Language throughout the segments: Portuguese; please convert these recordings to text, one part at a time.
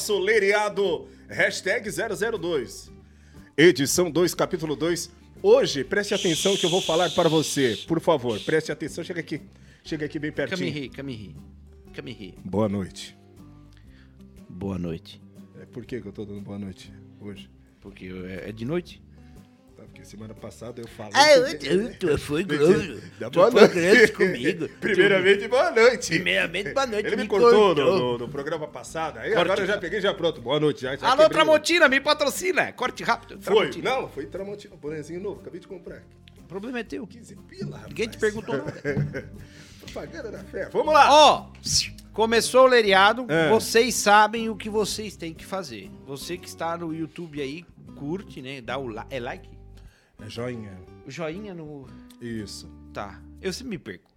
nosso lereado hashtag 002. Edição 2, capítulo 2. Hoje, preste atenção que eu vou falar para você. Por favor, preste atenção. Chega aqui. Chega aqui bem pertinho. Here. Come here. Boa noite. Boa noite. É, por que, que eu tô dando boa noite hoje? Porque é, é de noite? Tá, porque semana passada eu falei. Ah, eu, tu foi grosso. Boa foi noite. grosso comigo. Primeiramente, boa noite. Primeiramente, boa noite. Ele me me cortou no, cortou. no- no programa passado. Aí Corte. agora eu já peguei já pronto. Boa noite. Já, já Alô, quebrei Tramontina, me patrocina. Corte rápido. Foi. Tramontina. Não, foi Tramontina. Bonezinho novo. Acabei de comprar. O problema é teu. 15 pila, rapaz. Ninguém te perguntou nada. Propaganda da fé. Vamos lá. Ó, começou o lereado. É. Vocês sabem o que vocês têm que fazer. Você que está no YouTube aí, curte, né? Dá o like. É like? É joinha. Joinha no... Isso. Tá, eu sempre me perco.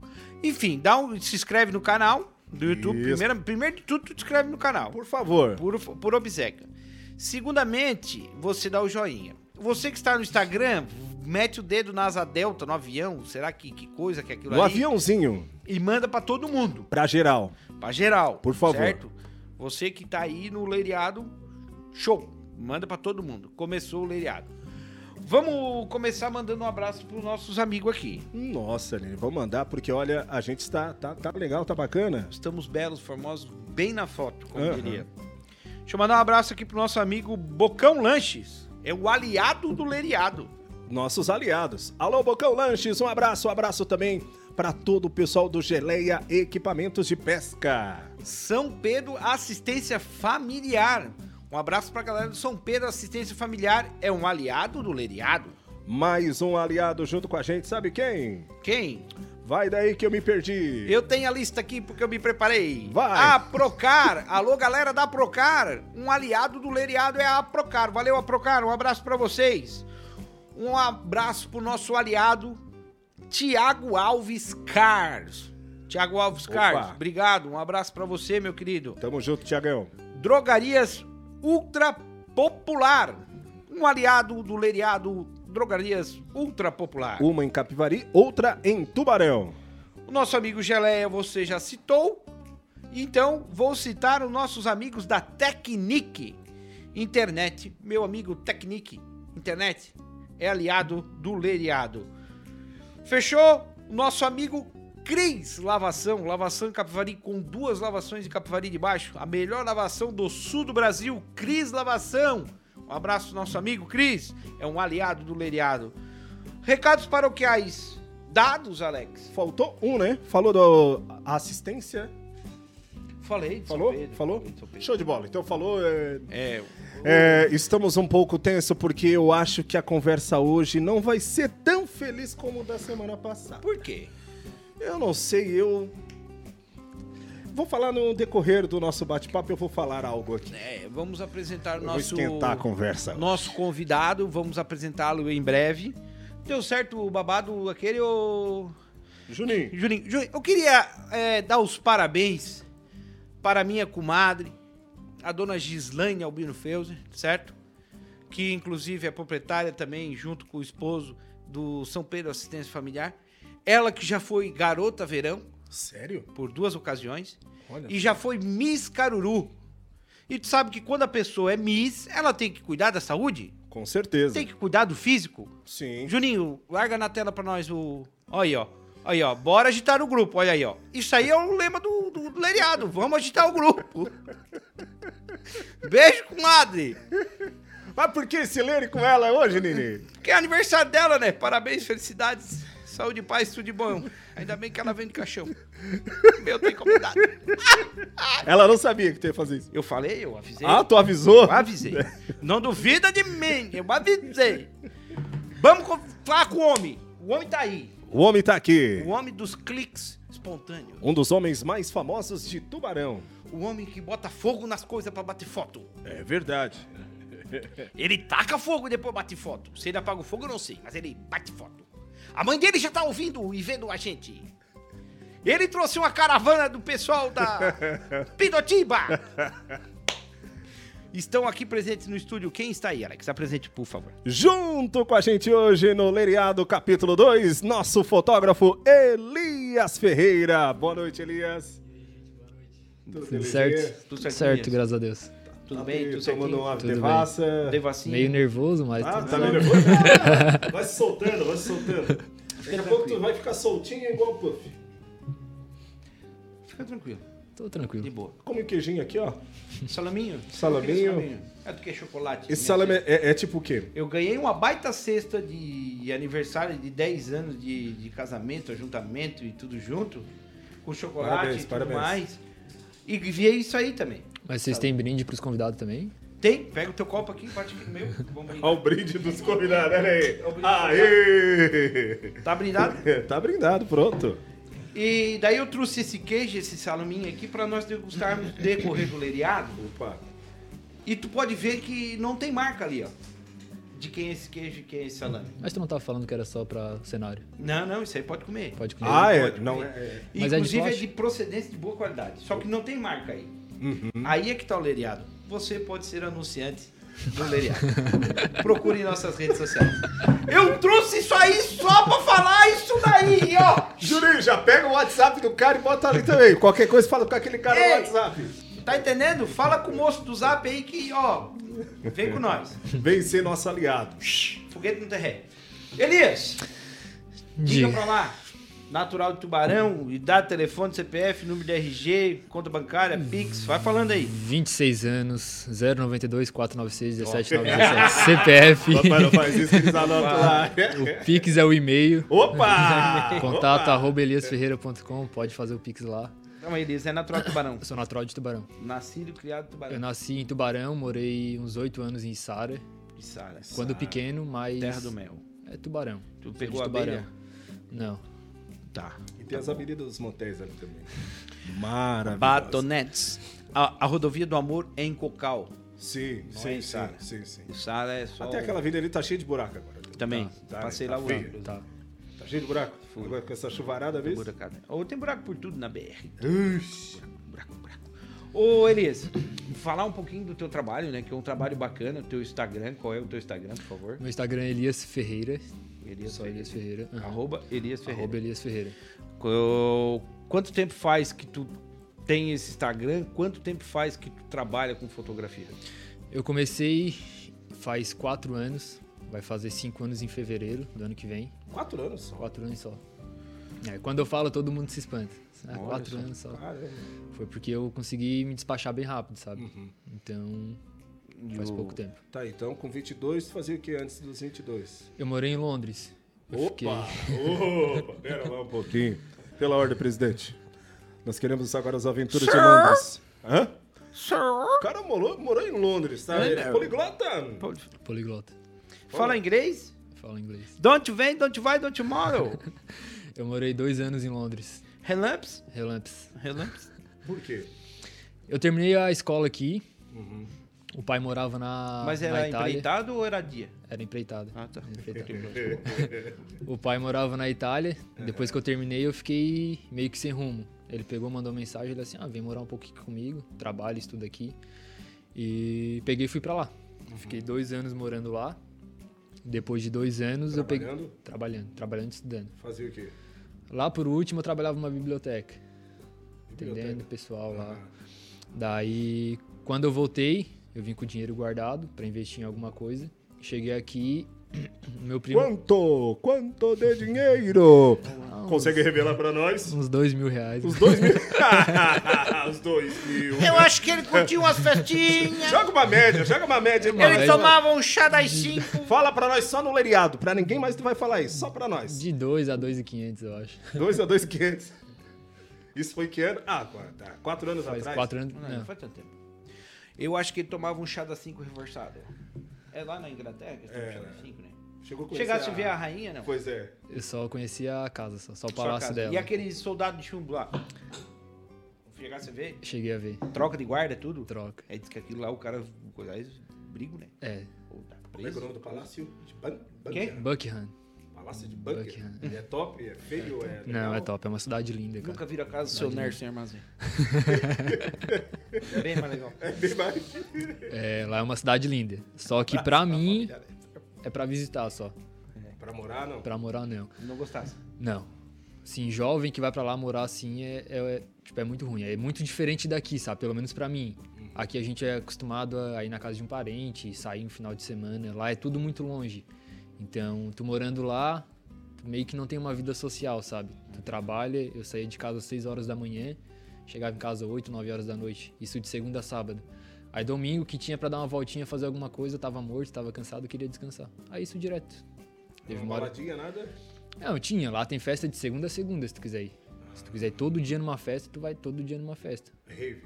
Enfim, dá um, se inscreve no canal do YouTube. Isso. Primeiro, primeiro de tudo, tu te inscreve no canal. Por favor. Por, por obsequio. Segundamente, você dá o joinha. Você que está no Instagram, mete o dedo na asa delta, no avião. Será que, que coisa que é aquilo No ali? aviãozinho. E manda pra todo mundo. Pra geral. Pra geral. Por favor. Certo? Você que tá aí no leiriado, show. Manda pra todo mundo. Começou o leiriado. Vamos começar mandando um abraço pros nossos amigos aqui. Nossa, Lene, vamos mandar, porque olha, a gente está tá, tá legal, tá bacana. Estamos belos, formosos, bem na foto, como Aham. diria. Deixa eu mandar um abraço aqui pro nosso amigo Bocão Lanches. É o aliado do leiriado. Nossos aliados. Alô, Bocão Lanches, um abraço, um abraço também para todo o pessoal do Geleia Equipamentos de Pesca. São Pedro Assistência Familiar. Um abraço pra galera do São Pedro Assistência Familiar. É um aliado do leiriado. Mais um aliado junto com a gente, sabe quem? Quem? Vai daí que eu me perdi. Eu tenho a lista aqui porque eu me preparei. Vai. A Procar. Alô, galera da Procar. Um aliado do Leriado é a Procar. Valeu, a Procar. Um abraço pra vocês. Um abraço pro nosso aliado, Tiago Alves Cars. Tiago Alves Opa. Cars, obrigado. Um abraço pra você, meu querido. Tamo junto, Tiagão. Drogarias Ultra Popular. Um aliado do Leriado Drogarias Ultra Popular. Uma em Capivari, outra em Tubarão. O nosso amigo Geleia você já citou. Então, vou citar os nossos amigos da Technic Internet. Meu amigo Technic Internet é aliado do Leriado. Fechou? Nosso amigo Cris Lavação. Lavação em Capivari com duas lavações em Capivari de baixo. A melhor lavação do sul do Brasil. Cris Lavação. Um abraço nosso amigo Cris. É um aliado do Leriado. Recados paroquiais dados, Alex. Faltou um, né? Falou da assistência. Falei. de Falou? Pedro, Falou? falei de Pedro. Show de bola. Então falou. é, É, É, estamos um pouco tenso porque eu acho que a conversa hoje não vai ser tão feliz como da semana passada. por quê? Eu não sei, eu vou falar no decorrer do nosso bate-papo, eu vou falar algo aqui. É, vamos apresentar o nosso esquentar a conversa. nosso convidado, vamos apresentá-lo em breve. Deu certo o babado aquele, ô... Juninho, Juninho, Juninho, eu queria é, dar os parabéns para a minha comadre, a dona Gislaine Albino Feuser, certo? Que inclusive é proprietária também, junto com o esposo, do São Pedro Assistência Familiar. Ela que já foi garota verão, sério? por duas ocasiões Olha. e já foi Miss Caruru. E tu sabe que quando a pessoa é Miss, ela tem que cuidar da saúde, Com certeza. tem que cuidar do físico. Sim. Juninho, larga na tela pra nós o. Olha aí, ó. Aí, ó. Bora agitar o grupo. Olha aí, ó. Isso aí é o lema do, do, do Leriado. Vamos agitar o grupo. Beijo, comadre. Mas por que esse lere com ela hoje, Nini? Que é aniversário dela, né? Parabéns, felicidades. Saúde paz, tudo de bom. Ainda bem que ela vem de caixão. Meu, tem convidado. ela não sabia que tu ia fazer isso. Eu falei, eu avisei. Ah, tu avisou? Eu avisei. Não duvida de mim, eu avisei. Vamos falar com o homem. O homem tá aí. O homem tá aqui. O homem dos cliques espontâneos. Um dos homens mais famosos de Tubarão. O homem que bota fogo nas coisas pra bater foto. É verdade. Ele taca fogo e depois bate foto. Se ele apaga o fogo, eu não sei, mas ele bate foto. A mãe dele já tá ouvindo e vendo a gente. Ele trouxe uma caravana do pessoal da Pindotiba. Estão aqui presentes no estúdio. Quem está aí, Alex? Apresente, por favor. Junto com a gente hoje no Leriado capítulo 2, nosso fotógrafo Elias Ferreira. Boa noite, Elias. Tudo, Tudo certo? Tudo Tudo certo, certo, Elias? graças a Deus. Tudo Tá bem? Tudo tomando uma Tudo bem. devassa. Devassinho? Meio nervoso, mas Ah, tudo tá bem. meio nervoso? Vai se soltando, vai se soltando. Daqui a pouco tu vai ficar soltinho igual o Puff. Fica tranquilo, Tô de tranquilo. boa. Come um queijinho aqui, ó. Salaminho? Salaminho. É do que chocolate. Esse minha salame é, é tipo o quê? Eu ganhei uma baita cesta de aniversário de 10 anos de, de casamento, ajuntamento e tudo junto. Com chocolate Parabéns, e tudo parabéns. mais. E vi isso aí também. Mas vocês têm brinde pros convidados também? Tem? Pega o teu copo aqui, bate aqui no meu. Olha o brinde dos convidados, olha aí. Aê! Tá brindado? Tá brindado, pronto. E daí eu trouxe esse queijo, esse salaminho aqui, pra nós degustarmos decorrer do leiriado. Opa. E tu pode ver que não tem marca ali, ó. De quem é esse queijo e quem é esse salame. Mas tu não tava falando que era só pra cenário. Não, não, isso aí pode comer. Pode comer. Ah, é? pode Não, é. Mas é de Inclusive é de, plástico? procedência de boa qualidade. Só que não tem marca aí. Uhum. Aí é que tá o leiriado. Você pode ser anunciante do leiriado. Procure em nossas redes sociais. Eu trouxe isso aí só pra falar isso daí, ó. Juninho, já pega o WhatsApp do cara e bota ali também. Qualquer coisa fala com aquele cara Ei. no WhatsApp. Tá entendendo? Fala com o moço do zap aí que, ó, vem com nós. Vem ser nosso aliado. Foguete no terreno. Elias, diga Diga. pra lá. Natural de Tubarão, idade, telefone, CPF, número de RG, conta bancária, Pix, vai falando aí. 26 anos, 092 496 1797 CPF. Papai não faz isso eles anotam lá. O Pix é o e-mail. Opa! Contato Opa! arroba eliasferreira.com, pode fazer o Pix lá. Então, Elias, é natural de Tubarão. Eu sou natural de Tubarão. Nascido e criado em Tubarão. Eu nasci em Tubarão, morei uns 8 anos em Içara. De Sara. Quando pequeno, mas. Terra do mel. É Tubarão. Tu pegou a Tubarão. abelha? Não. Tá. E tem as avenidas dos motéis ali também. Maravilhoso. Batonetes. A, a rodovia do amor é em Cocal. Sim, Não sim, é em sim, Sara. sim, sim. O Sara é só. Até aquela vida ali tá cheia de buraco agora. Também. Tá, Passei tá lá o ano. Tá. Tá cheio de buraco? Agora com essa chuvarada mesmo? Buracada. Ou tem buraco por tudo na BR. Ixi. Buraco, buraco. Ô, Elias, falar um pouquinho do teu trabalho, né? Que é um trabalho bacana, o teu Instagram. Qual é o teu Instagram, por favor? Meu Instagram é Elias Ferreira. Elias Só Elias Ferreira. Aham. Arroba Elias Ferreira. Arroba Elias Ferreira. Qu- Quanto tempo faz que tu tem esse Instagram? Quanto tempo faz que tu trabalha com fotografia? Eu comecei faz 4 anos. Vai fazer 5 anos em fevereiro do ano que vem. Quatro anos só. 4 anos só. É, quando eu falo, todo mundo se espanta. 4 só. anos só. Caramba. Foi porque eu consegui me despachar bem rápido, sabe? Uhum. Então, faz o- pouco tempo. Tá, então com 22, tu fazia o que antes dos 22? Eu morei em Londres. Eu fiquei- Opa! Opa! Pera lá um pouquinho. Pela ordem, presidente. Nós queremos agora as aventuras de Londres. Hã? O cara morou, morou em Londres, tá? Ele é poliglota. Poliglota. Fala inglês? Fala inglês. Don't you vem, don't you vai, don't you tomorrow. Eu morei dois anos em Londres. Relapse? Relapse. Relapse? Por quê? Eu terminei a escola aqui. Uhum. O pai morava na, Mas na era Itália. empreitado ou era dia? Era empreitada. Ah, tá. Empreitado. O pai morava na Itália. Depois que eu terminei, eu fiquei meio que sem rumo. Ele pegou, mandou mensagem, ele assim, ah, vem morar um pouquinho comigo, trabalho, estudo aqui. E peguei e fui pra lá. Fiquei dois anos morando lá. Depois de dois anos, eu peguei... Trabalhando? Trabalhando, trabalhando e estudando. Fazia o quê? Lá por último, eu trabalhava numa biblioteca. Biblioteca. Atendendo o pessoal lá. Ah, Daí, quando eu voltei, eu vim com o dinheiro guardado pra investir em alguma coisa. Cheguei aqui, meu primo... Quanto? Quanto de dinheiro? Ah, Consegue revelar pra nós? Uns dois mil reais. Os dois mil. Os dois mil. Eu acho que ele curtia umas festinhas. Joga uma média, joga uma média, Uma. Ele média. tomava um chá das cinco. Fala pra nós só no leiriado, pra ninguém mais tu vai falar isso, só pra nós. De dois a dois e quinhentos, eu acho. 2 a 2,500. Isso foi que ano? Ah, quatro, tá. quatro anos Faz atrás. quatro anos. Não, não faz tanto tempo. Eu acho que ele tomava um chá das cinco reforçado. É lá na Inglaterra que eles tomam É, chá né? das cinco, né? Chegou a conhecer Chegasse a ver a rainha, não? Pois é. Eu só conhecia a casa, só, só o palácio casa. dela. E aquele soldado de chumbo lá? Chegasse a ver? Cheguei a ver. Troca de guarda, tudo? Troca. É, diz que aquilo lá o cara, aliás, brigo, né? É. Ou tá Como é que é o preso. nome do palácio? Quem? Buckingham. Buckingham. Palácio de Buckingham. Buckingham. É top? É feio? É Não, é top. É uma cidade linda, cara. Nunca vira a casa do seu. Nerso sem armazém. é bem mais legal. É bem mais. É, lá é uma cidade linda. Só que pra mim é pra visitar só. Pra morar, não. Pra morar, não. Não gostasse. Não. Assim, jovem que vai pra lá morar assim é, é- Tipo, é muito ruim. É muito diferente daqui, sabe? Pelo menos pra mim. Aqui a gente é acostumado a ir na casa de um parente, sair no final de semana. Lá é tudo muito longe. Então, tu morando lá, tu meio que não tem uma vida social, sabe? Tu trabalha, eu saía de casa às 6 horas da manhã, chegava em casa às 8, 9 horas da noite. Isso de segunda a sábado. Aí domingo, que tinha pra dar uma voltinha, fazer alguma coisa, tava morto, tava cansado, queria descansar. Aí isso direto. Teve Uma hora... baladinha, nada? Não, tinha. Lá tem festa de segunda a segunda, se tu quiser ir. Se tu quiser ir todo dia numa festa, tu vai todo dia numa festa. Rave.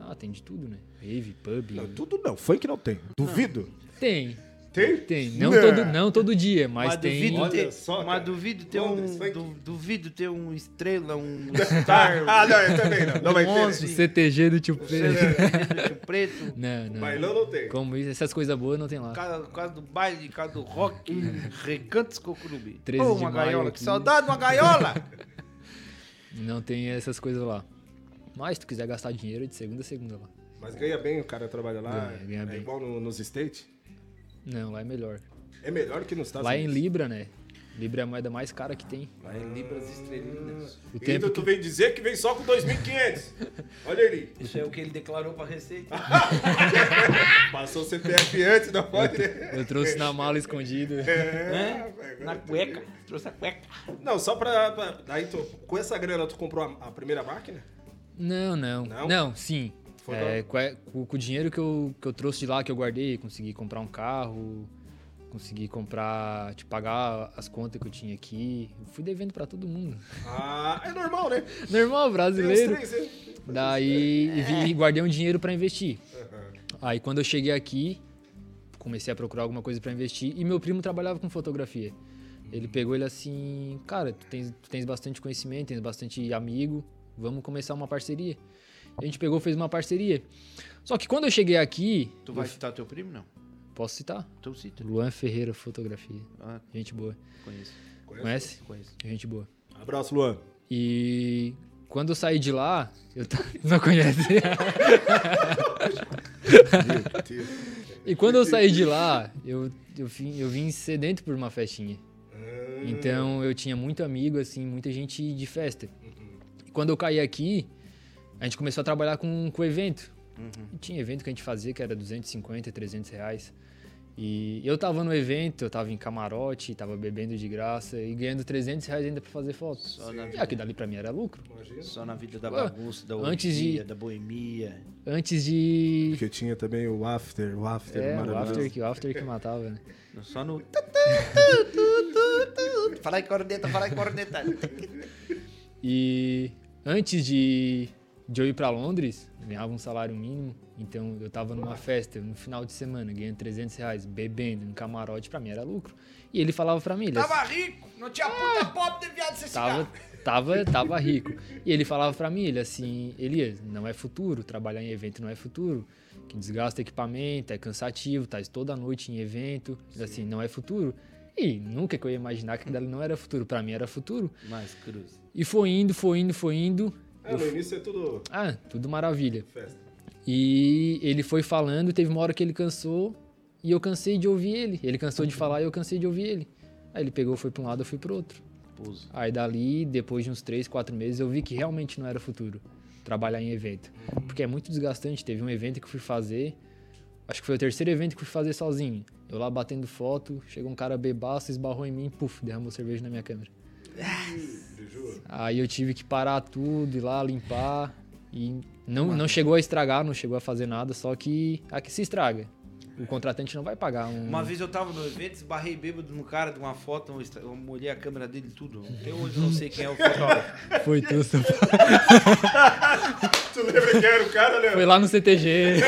Ah, tem de tudo, né? Rave, pub. Não, tudo não. Funk não tem. Duvido. Tem, Tem? tem. Não, Não. Todo, não todo dia, mas, Mas tem. duvido Olha ter, só, cara. mas duvido ter um, Londres, funk. du- duvido ter um estrela, um star, Ah, não, eu também não. Não vai Um ter. O CTG do tio um Pedro. preto. Não, não. Bailão não tem. Como isso, essas coisas boas não tem lá. Por causa, por causa do baile, por causa do rock, recantos cocurubi. 13 Pô, de uma maio gaiola, aqui. que saudade de uma gaiola! Não tem essas coisas lá. Mas se tu quiser gastar dinheiro, é de segunda a segunda lá. Mas ganha bem, o cara trabalha lá. Ganha, ganha é bem. igual no- nos States. Não, lá é melhor. É melhor que nos Estados Lá é em Unidos. Libra, né? Libra é a moeda mais cara que tem. Lá em Libras Estrelinas. O E tempo ainda que... tu vem dizer que vem só com 2.500. Olha ali. Isso é o que ele declarou pra Receita. Passou o CPF antes, não pode, né? eu trouxe na mala escondida. né? É, Na cueca. Trouxe a cueca. Não, só pra. pra aí tu, com essa grana tu comprou a, a primeira máquina? Não, não. Não? Não, sim. É, com, é- com- com o dinheiro que eu, que eu trouxe de lá, que eu guardei, consegui comprar um carro, consegui comprar, tipo, pagar as contas que eu tinha aqui. Eu fui devendo pra todo mundo. Ah, é normal, né? Normal, brasileiro. três? Daí vi- guardei um dinheiro pra investir. Aham. Aí quando eu cheguei aqui, comecei a procurar alguma coisa pra investir e meu primo trabalhava com fotografia. Ele pegou ele assim, cara, tu tens, tu tens bastante conhecimento, tens bastante amigo, vamos começar uma parceria. A gente pegou, fez uma parceria. Só que quando eu cheguei aqui, Tu vai citar teu primo, não? posso citar? Então cita. Luan Ferreira Fotografia. Ah, Gente boa. conheço. Conhece? Conheço. Gente boa. Abraço, Luan. E quando eu saí de lá, eu t- não conhece. Meu Deus. E quando eu saí de lá, eu, eu, vim, eu vim sedento por uma festinha. Ah, Então eu tinha muito amigo, assim, muita gente de festa. E quando eu caí aqui, a gente começou a trabalhar com, com evento. E tinha evento que a gente fazia que era 250, 300 reais. E eu tava no evento, eu tava em camarote, tava bebendo de graça e ganhando 300 reais ainda pra fazer foto. Só na E vida. aqui dali pra mim era lucro. Imagina. Só na vida da bagunça, da antes de- orgia, da boemia. Antes de. Porque tinha também o after, o after É, o maravilhoso. after, que, o after que matava, né? Só no. Fala aí, corneta, fala aí, corneta. E antes de, de eu ir pra Londres, eu ganhava um salário mínimo. Então eu tava numa festa no final de semana, ganhando 300 reais, bebendo em camarote, pra mim era lucro. E ele falava pra mim, ele, Tava rico, não tinha puta pobre de viado ser tava, tava, tava rico. E ele falava pra mim, ele assim, Elias, não é futuro, trabalhar em evento não é futuro, que desgasta equipamento, é cansativo, tá toda noite em evento, ele assim, não é futuro. E nunca que eu ia imaginar que aquilo ali não era futuro, pra mim era futuro. Mas, Cruz. E foi indo, foi indo, foi indo. É, no início é tudo Ah, tudo maravilha. festa. E ele foi falando, teve uma hora que ele cansou e eu cansei de ouvir ele. Ele cansou de falar e eu cansei de ouvir ele. Aí ele pegou, foi pra um lado, eu fui pro outro. Pouso. Aí dali, depois de uns 3, 4 meses, eu vi que realmente não era futuro trabalhar em evento. Porque é muito desgastante. Teve um evento que eu fui fazer, acho que foi o terceiro evento que eu fui fazer sozinho. Eu lá batendo foto, chegou um cara bebaço, esbarrou em mim, puf, derramou cerveja na minha câmera. Aí eu tive que parar tudo, ir lá limpar. E não, não chegou a estragar, não chegou a fazer nada, só que aqui se estraga. O contratante não vai pagar um. Uma vez eu tava no evento, esbarrei bêbado no cara de uma foto, eu molhei a câmera dele e tudo. Até hoje eu não sei quem é o fotógrafo. Foi tu, seu- Tu lembra quem era o cara, né? Foi lá no CTG.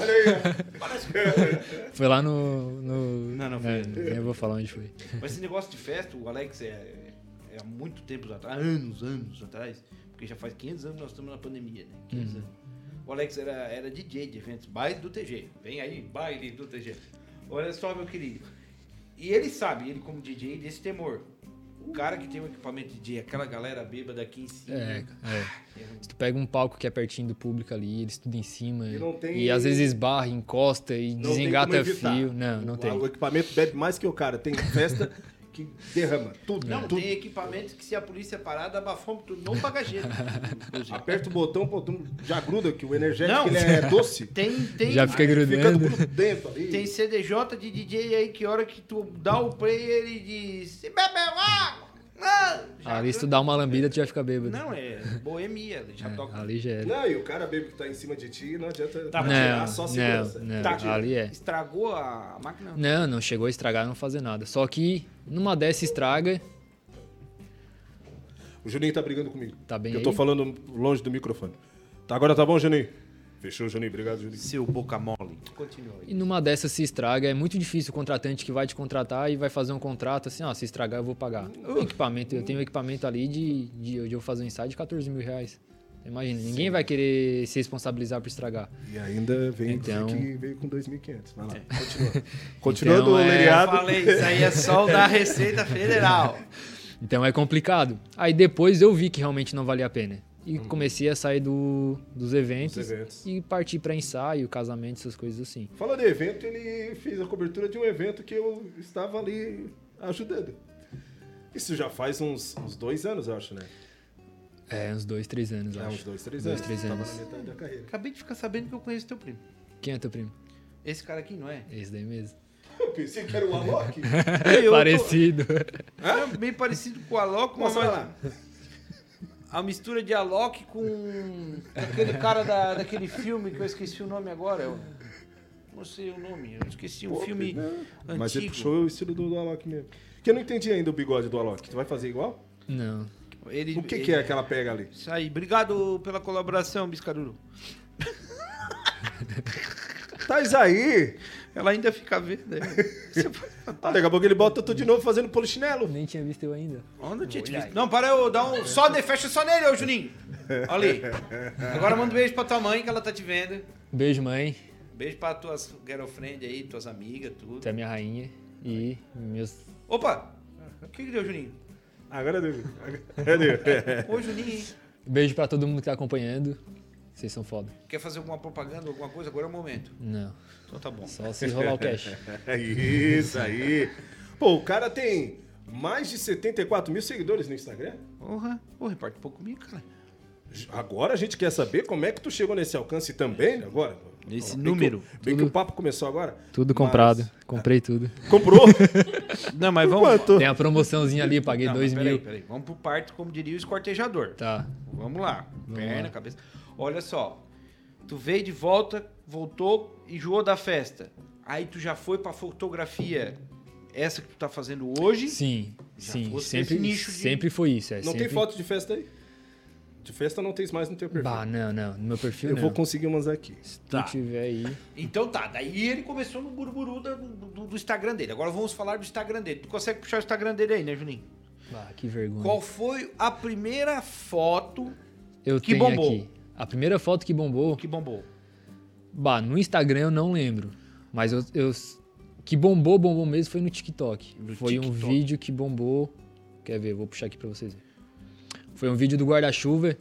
Olha aí. Foi lá no. no... Não, não foi. É, nem eu vou falar onde foi. Mas esse negócio de festa, o Alex é, é há muito tempo atrás, anos, anos atrás, porque já faz 500 anos que nós estamos na pandemia, né? 500 anos. O Alex era, era DJ de eventos, baile do TG. Vem aí, baile do TG. Olha só, meu querido. E ele sabe, ele como DJ, desse temor. O cara que tem um equipamento de DJ, aquela galera bêbada aqui em cima. É, é. é Se tu pega um palco que é pertinho do público ali, eles tudo em cima. E não tem- E às vezes esbarra, encosta e Não desengata fio. Não, não o, tem. O equipamento bebe mais que o cara. Tem festa que derrama. Tudo, Não, tudo. tem equipamentos que se a polícia parar, dá bafômetro no bagageiro. inclusive. Aperta o botão, pô, tu já gruda, que o energético Não. ele é doce. Tem, tem, Já fica Fica grudando. grudento ali. tem CDJ de DJ aí que hora que tu dá o play ele diz: Se bebeu água! Não! Já Ali se tu dá uma lambida, tu já fica bêbado. Não, é boemia, já É, toca. ali já era. Não, e o cara bêbado que tá em cima de ti, não adianta Tá, tirar Não, só não, segurança. não. Tá, tira. Ali é. Estragou a máquina? Não, não chegou a estragar, não fazer nada. Só que numa dessa estraga, O Juninho tá brigando comigo. Tá bem Eu aí? tô falando longe do microfone. Tá, agora tá bom, Juninho? Fechou, Juninho. Obrigado, Juninho. Seu boca mole. Continua aí. e numa dessa se estraga, é muito difícil o contratante que vai te contratar e vai fazer um contrato assim, ó, se estragar eu vou pagar. O equipamento, eu tenho um equipamento ali de, de, de eu fazer um ensaio de 14 mil reais. Imagina, ninguém vai querer se responsabilizar por estragar. E ainda vem Então- que veio com 2.500. Vai lá, É. continua. Continuando Então, o é, Eu lereado. falei, isso aí é só o da Receita Federal. Então é complicado. Aí depois eu vi que realmente não valia a pena. E comecei a sair do, dos eventos, Dos eventos. e partir para ensaio, casamento, essas coisas assim. Falando de evento, ele fez a cobertura de um evento que eu estava ali ajudando. Isso já faz uns, uns dois anos, eu acho, né? É, uns dois, três anos, É, acho. uns dois, três Dois, anos. três Tava anos. na metade da carreira. Acabei de ficar sabendo que eu conheço teu primo. Quem é teu primo? Esse cara aqui, não é? Esse daí mesmo. Eu pensei que era o Alok. Eu tô- Parecido. É bem parecido com o Alok, mas Mostra lá. A mistura de Alok com aquele cara da, daquele filme que eu esqueci o nome agora. Eu não sei o nome, eu esqueci um Pô, filme não. antigo. Mas ele puxou o estilo do, do Alok mesmo. Que eu não entendi ainda o bigode do Alok. Tu vai fazer igual? Não. Ele, O que, ele- que é aquela pega ali? Isso aí. Obrigado pela colaboração, Biscaruru. Tais aí! Ela ainda fica? Você Ah, daqui a pouco ele bota tu de novo fazendo polichinelo. Nem tinha visto eu ainda. Onde eu tinha te visto? Não, para eu dar um. Só de, fecha só nele, ô Juninho. Olha ali. Agora manda um beijo pra tua mãe que ela tá te vendo. Beijo, mãe. Beijo pra tuas girlfriend aí, tuas amigas, tudo. Tu é minha rainha. E meus. Opa! O que, que deu, Juninho? Agora deu. Agora deu. Ô, Juninho, hein? Beijo pra todo mundo que tá acompanhando. Vocês são foda. Quer fazer alguma propaganda, alguma coisa? Agora é o momento. Não. Então tá bom. Só se rolar o cash. É isso aí. Pô, o cara tem mais de 74 mil seguidores no Instagram. Porra, Pô, reparte um pouco comigo, cara. Agora a gente quer saber como é que tu chegou nesse alcance também, né, agora. Nesse Bem número. Que, bem que o papo começou agora. Tudo Mas- comprado. Comprei tudo. Comprou? Não, mas vamos. Quanto? Tem a promoçãozinha ali, paguei Não, dois mas mil. peraí, peraí. Vamos pro parto, como diria o escortejador. Tá. Vamos lá. Vamos Perna, lá. cabeça. Olha só. Tu veio de volta, voltou, enjoou da festa. Aí tu já foi pra fotografia. Essa que tu tá fazendo hoje. Sim, Já sim. Sempre, nicho de- sempre foi isso. É, Não sempre... tem foto de festa aí? De festa não tem mais no teu perfil. Bah, não, não. No meu perfil Eu não. vou conseguir umas aqui. Se tu Tá. tiver aí. Então tá, daí ele começou no buruburu da- do, do- do Instagram dele. Agora vamos falar do Instagram dele. Tu consegue puxar o Instagram dele aí, né, Juninho? Bah, que vergonha. Qual foi a primeira foto Eu que tenho bombou? aqui. A primeira foto que bombou. que bombou? Bah, no Instagram eu não lembro. Mas eu. eu que bombou, bombou mesmo foi no TikTok. No foi um TikTok. vídeo que bombou. Quer ver? Vou puxar aqui pra vocês verem. Foi um vídeo do guarda-chuva.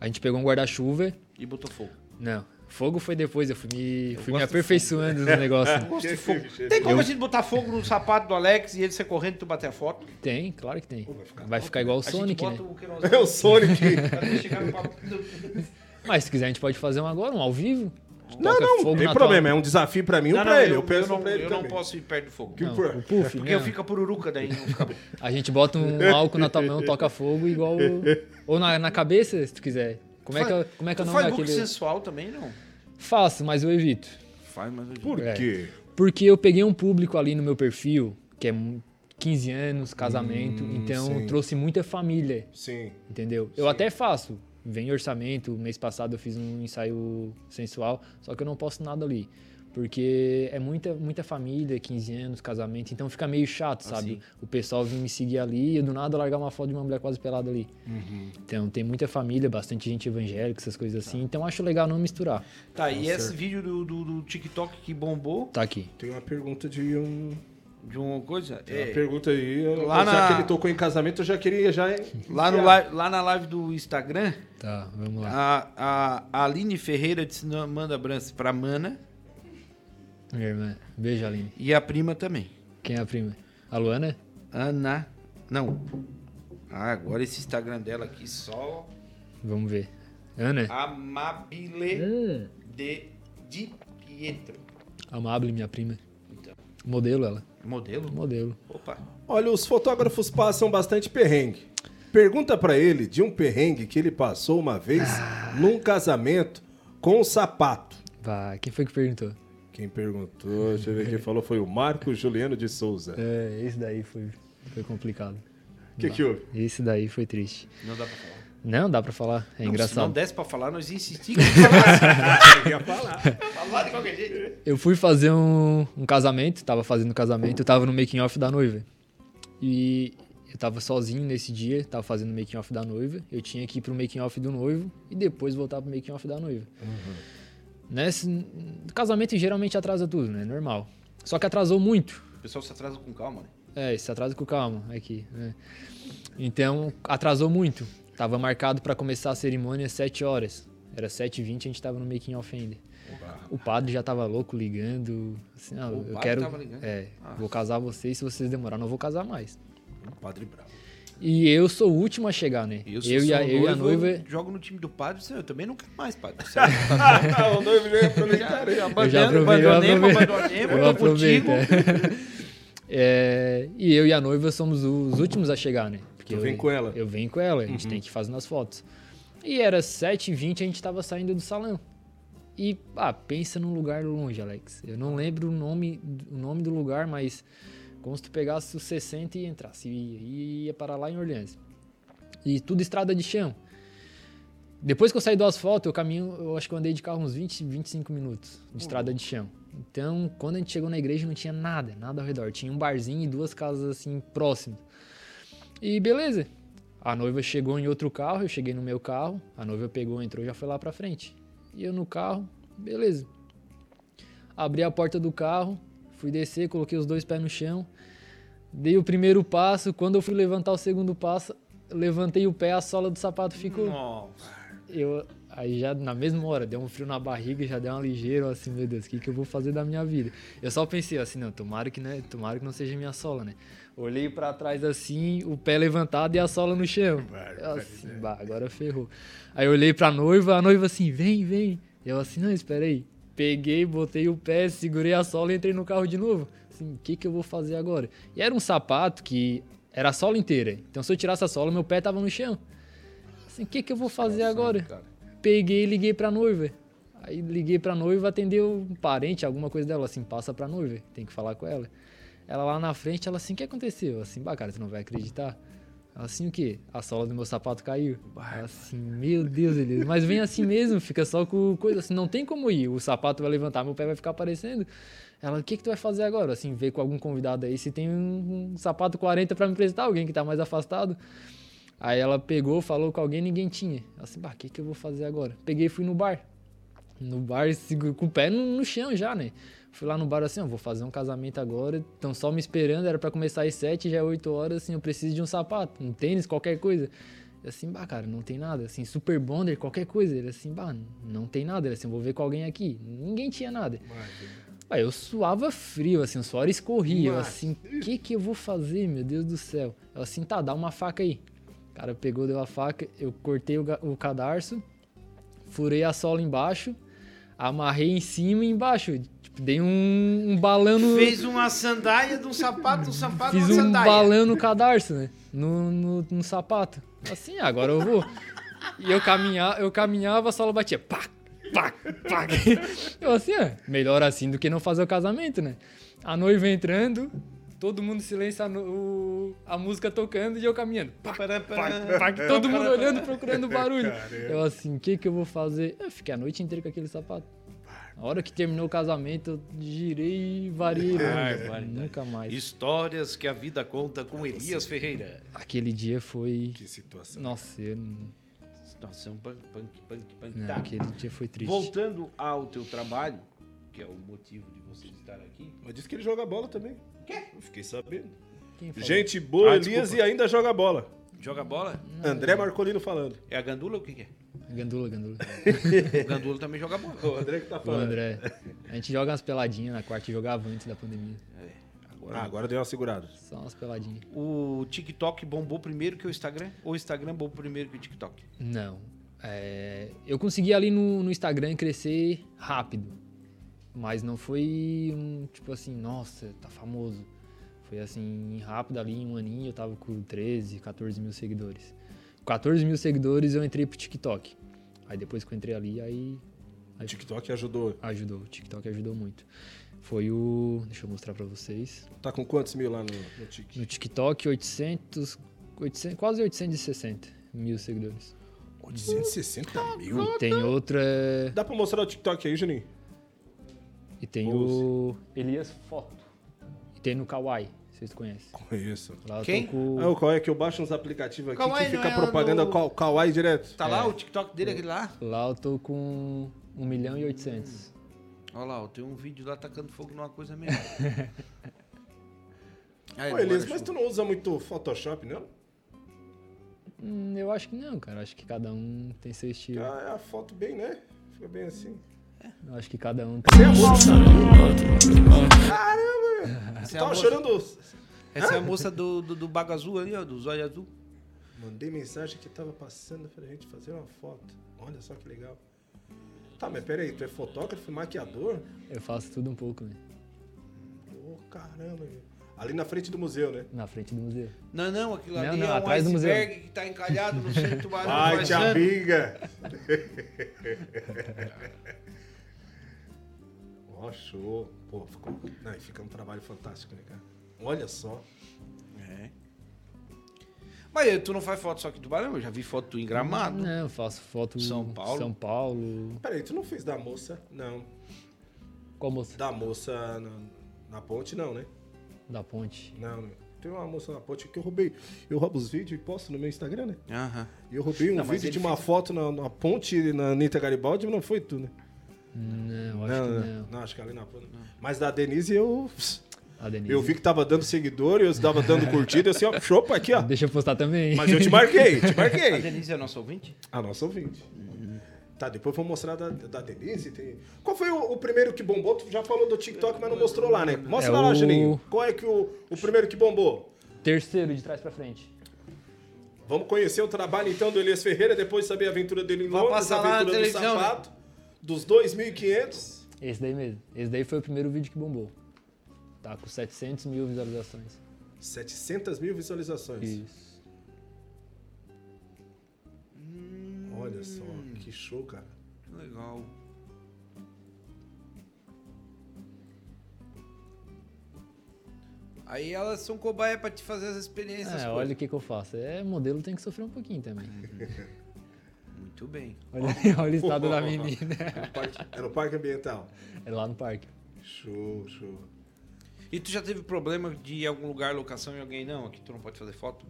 A gente pegou um guarda-chuva. E botou fogo. Não. Fogo foi depois, eu fui me, fui me aperfeiçoando no negócio. Gosto de fogo. Tem como Eu- a gente botar fogo no sapato do Alex e ele ser correndo e tu bater a foto? Tem, claro que tem. vai ficar Vai ficar igual o Sonic, né? o É o Sonic. Mas se quiser a gente pode fazer um agora, um ao vivo. Não, não, fogo tem problema. tua- É um desafio pra mim ou Não, pra não, ele. eu, Eu penso eu não, pra ele eu não posso ir perto do fogo. Que Não, por- o puff, Porque eu não. fico pururuca daí, não fica bom. A gente bota um álcool na tua mão, toca fogo igual. Ou na, na cabeça, se tu quiser. Como é que, é- como é, que é o Tu nome faz look daquele. sensual também, não? Faço, mas eu evito. Faz, mas eu Por É. quê? Porque eu peguei um público ali no meu perfil, que é mu- 15 anos, casamento, Hum, então sim. trouxe muita família, Sim. entendeu? Eu até faço. Vem orçamento, mês passado eu fiz um ensaio sensual, só que eu não posto nada ali. Porque é muita, muita família, 15 anos, casamento, então fica meio chato, sabe? sim. O pessoal vir me seguir ali e eu do nada largar uma foto de uma mulher quase pelada ali. Então tem muita família, bastante gente evangélica, essas coisas assim. Então acho legal não misturar. Tá, e esse vídeo do, do, do TikTok que bombou, Tá aqui. Tem uma pergunta de um. De uma coisa. É, pergunta aí. Lá já na- que ele tocou em casamento, eu já queria já. lá, no live, lá na live do Instagram, Tá, vamos lá. a, a, a Aline Ferreira disse, não, manda abraço pra Mana Minha irmã. Beijo, Aline. e a prima também. Quem é a prima? A Luana? Ana. Não. Ah, agora esse Instagram dela aqui só. Vamos ver. Ana? Amabile Hum. de Di Pietro. Amable, minha prima. Modelo ela. modelo? Modelo. Opa. Olha, os fotógrafos passam bastante perrengue. Pergunta pra ele de um perrengue que ele passou uma vez num casamento com um sapato. Vai, quem foi que perguntou? Quem perguntou, deixa eu ver quem falou, foi o Marco Juliano de Souza. É, esse daí foi, foi complicado. O que, que houve? Esse daí foi triste. Não dá pra falar. Não, dá pra falar. É Não, Se não engraçado. desse pra falar, nós insistimos que falasse. Eu ia falar. falar de qualquer jeito. Eu fui fazer um, um casamento, tava fazendo um casamento, eu tava no making off da noiva. E eu tava sozinho nesse dia, tava fazendo o making off da noiva. Eu tinha que ir pro making off do noivo e depois voltar pro making off da noiva. Nesse casamento geralmente atrasa tudo, né? Normal. Só que atrasou muito. O pessoal se atrasa com calma, né? É, se atrasa com calma aqui. né? Então, atrasou muito. Tava marcado pra começar a cerimônia às 7 horas. Era 7h20 a gente tava no making off ainda. O padre já tava louco ligando. Assim, ah, O eu padre quero. tava ligando? É, Ah. vou casar vocês, se vocês demorar, não vou casar mais. Padre Bravo. E eu sou o último a chegar, né? Eu, Eu, e, a, eu e a noiva. jogo no time do padre, eu também não quero mais, padre. o noivo já ia aproveitar. Já, Eu já aproveito, eu abandonemos, aproveito. abandonemos, Eu tô aproveito. contigo. é. É, e eu e a noiva somos os últimos a chegar, né? Porque Tu eu, vem com ela? Eu venho com ela, a gente tem que ir fazendo as fotos. E era 7h20 a gente tava saindo do salão. E, ah, pensa num lugar longe, Alex. Eu não lembro o nome, o nome do lugar, mas como se tu pegasse o 60 e entrasse. E ia parar lá em Orleans. E tudo estrada de chão. Depois que eu saí do asfalto, eu caminho, eu acho que eu andei de carro uns 20, 25 minutos de estrada de chão. Então, quando a gente chegou na igreja, não tinha nada, nada ao redor. Tinha um barzinho e duas casas assim próximas. E beleza. A noiva chegou em outro carro, eu cheguei no meu carro. A noiva pegou, entrou e já foi lá pra frente. E eu no carro, beleza. Abri a porta do carro, fui descer, coloquei os dois pés no chão. Dei o primeiro passo, quando eu fui levantar o segundo passo, levantei o pé, a sola do sapato ficou. Nossa. Eu, aí já na mesma hora, deu um frio na barriga, já deu uma ligeira, assim, meu Deus, o que, que eu vou fazer da minha vida? Eu só pensei assim, não, tomara que, né, tomara que não seja minha sola, né? Olhei pra trás assim, o pé levantado e a sola no chão. Eu assim, bah, agora ferrou. Aí eu olhei pra noiva, a noiva assim, vem, vem. Eu assim, não, espera aí. Peguei, botei o pé, segurei a sola e entrei no carro de novo. Assim, o que que eu vou fazer agora? E era um sapato que era a sola inteira. Então se eu tirasse a sola, meu pé tava no chão. Assim, o que que eu vou fazer agora? cara. Peguei e liguei pra noiva. Aí liguei pra noiva, atendeu um parente, alguma coisa dela, assim, passa pra noiva, tem que falar com ela. Ela lá na frente, ela assim, o que aconteceu? Eu Assim, bah, cara, tu não vai acreditar. Ela assim, o quê? A sola do meu sapato caiu. Ela assim, meu Deus, Elias, mas vem assim mesmo, fica só com coisa assim, não tem como ir. O sapato vai levantar, meu pé vai ficar aparecendo. Ela, o que que tu vai fazer agora? Assim, ver com algum convidado aí se tem um, um sapato 40 pra me emprestar, alguém que tá mais afastado. Aí ela pegou, falou com alguém, ninguém tinha. Ela assim, bah, o que que eu vou fazer agora? Peguei e fui no bar. No bar, com o pé no, no chão já, né? Fui lá no bar assim, ó, vou fazer um casamento agora, estão só me esperando, era pra começar às 7, já é 8 horas, assim, eu preciso de um sapato, um tênis, qualquer coisa. Eu assim, bah, cara, não tem nada, assim, super bonder, qualquer coisa. Ele assim, bah, não tem nada, ele assim, vou ver com alguém aqui. Ninguém tinha nada. Aí eu suava frio, assim, o suor escorria. Eu assim, o que que eu vou fazer, meu Deus do céu? Eu assim, tá, dá uma faca aí. O cara pegou, deu a faca, eu cortei o, o cadarço, furei a sola embaixo, amarrei em cima e embaixo. Tipo, dei um, um balão no... Fez uma sandália de um sapato, um sapato Fiz de uma um sandália. balão no cadarço, né? No, no, no sapato. Assim, agora eu vou. E eu, caminha, eu caminhava, a sola batia. Pá, pá, pá. Eu assim, é, melhor assim do que não fazer o casamento, né? A noiva entrando, todo mundo em silêncio, a, no- o- a música tocando e eu caminhando. Pá, pá, pá, todo mundo olhando, procurando barulho. Eu assim, o que que eu vou fazer? Eu fiquei a noite inteira com aquele sapato. A hora que terminou o casamento, eu girei e variei. Nunca mais. Histórias que a vida conta com Elias Ferreira. Aquele dia foi. Que situação. Nossa, eu... não- Situação punk, punk, punk, punk. não, Tá. aquele dia foi triste. Voltando ao teu trabalho, que é o motivo de você estar aqui. Mas disse que ele joga bola também. Eu fiquei sabendo. Gente boa, Ah, Elias, desculpa. e ainda joga bola. Joga bola? André Marcolino falando. É a gandula ou o que, que é? Gandula, gandula. O gandula também joga bola. O André que tá O falando. André. A gente joga umas peladinhas na quarta e jogava antes da pandemia. É. Ah, agora deu uma segurada. Só umas peladinhas. O TikTok bombou primeiro que o Instagram? Ou o Instagram bombou primeiro que o TikTok? Não. É, eu consegui ali no, no Instagram crescer rápido. Mas não foi um, tipo assim, nossa, tá famoso. Foi assim, rápido ali, em um aninho eu tava com 13, 14 mil seguidores. Com 14 mil seguidores eu entrei pro TikTok. Aí depois que eu entrei ali, aí O TikTok ajudou. ajudou. O TikTok ajudou muito. Foi o. Deixa eu mostrar pra vocês. Tá com quantos mil lá no, no Tik? No TikTok, 800, 800 quase 860 mil seguidores. 860 mil? E tem outra. Dá pra mostrar o TikTok aí, Juninho? E tem o Elias Foto. E tem no Kawaii, vocês conhecem. Conheço. Lá eu Quem? com. Ah, o qual é que eu baixo uns aplicativos aqui Kawaii que fica é propaganda no-. Kawaii direto? Tá lá o TikTok dele, aquele lá? Lá eu tô com 1 milhão e 800. Olha lá, tem um vídeo lá tacando fogo numa coisa mesmo. Aí, Elias, mas tu não usa muito Photoshop, não? Hum, eu acho que não, cara. Acho que cada um tem seu estilo. Ah, é a foto bem, né? Fica bem assim. Eu acho que cada um Você tem. é? Caramba! Tu é tava chorando... Essa é a moça do, do, do bago azul ali, ó, do zóio azul. Mandei mensagem que tava passando pra gente fazer uma foto. Olha só que legal. Tá, mas peraí, tu é fotógrafo, maquiador? Eu faço tudo um pouco, né? Ô, caramba. meu. Ali na frente do museu, né? Na frente do museu. Não, não, aquilo Não, ali não, é um atrás do museu. iceberg que tá encalhado no centro do tubarão. Ai, tia amiga! Ó, show. Pô, ficou... Não, e fica um trabalho fantástico, né, cara? Olha só. É. Mas tu não faz foto só aqui do tubarão? Eu já vi foto tu em Gramado. Não, eu faço foto São Paulo? São Paulo. Peraí, tu não fez da moça? Não. Qual moça? Da moça na, na ponte, não, né? Da ponte. Não, meu. Tem uma moça na ponte que eu roubei. Eu roubo os vídeos e posto no meu Instagram, né? Aham. E eu roubei um Não, vídeo de uma fez- foto na, na ponte na Anitta Garibaldi, mas não foi tu, né? Não, acho não, que não. não. Não, acho que ali na ponte. Mas da Denise eu. A Denise. Eu vi que tava dando seguidor, eu tava dando curtida, eu assim, ó, chopa aqui, ó. Deixa eu postar também. Mas eu te marquei, te A marquei. Denise é nosso ouvinte? A nossa ouvinte. Tá, depois vou mostrar da, da Denise. Tem... Qual foi o, o primeiro que bombou? Tu já falou do TikTok, mas não mostrou lá, né? Mostra É lá, o- Juninho. Qual é que o, o primeiro que bombou? Terceiro de trás pra frente. Vamos conhecer o trabalho então do Elias Ferreira, depois saber a aventura dele em Londres, a aventura do televisão, né? Dos 2.500. Esse daí mesmo. Esse daí foi o primeiro vídeo que bombou. Tá com 700 mil visualizações. 700 mil visualizações. Isso. Olha só, que show, cara. Que legal. Aí elas são cobaia pra te fazer as experiências. É, olha o que, que eu faço. É, modelo tem que sofrer um pouquinho também. Muito bem. Olha, olha o estado da menina. É no parque, é no parque ambiental. É lá no parque. Show, show. E tu já teve problema de ir algum lugar, locação e alguém, não, aqui tu não pode fazer foto?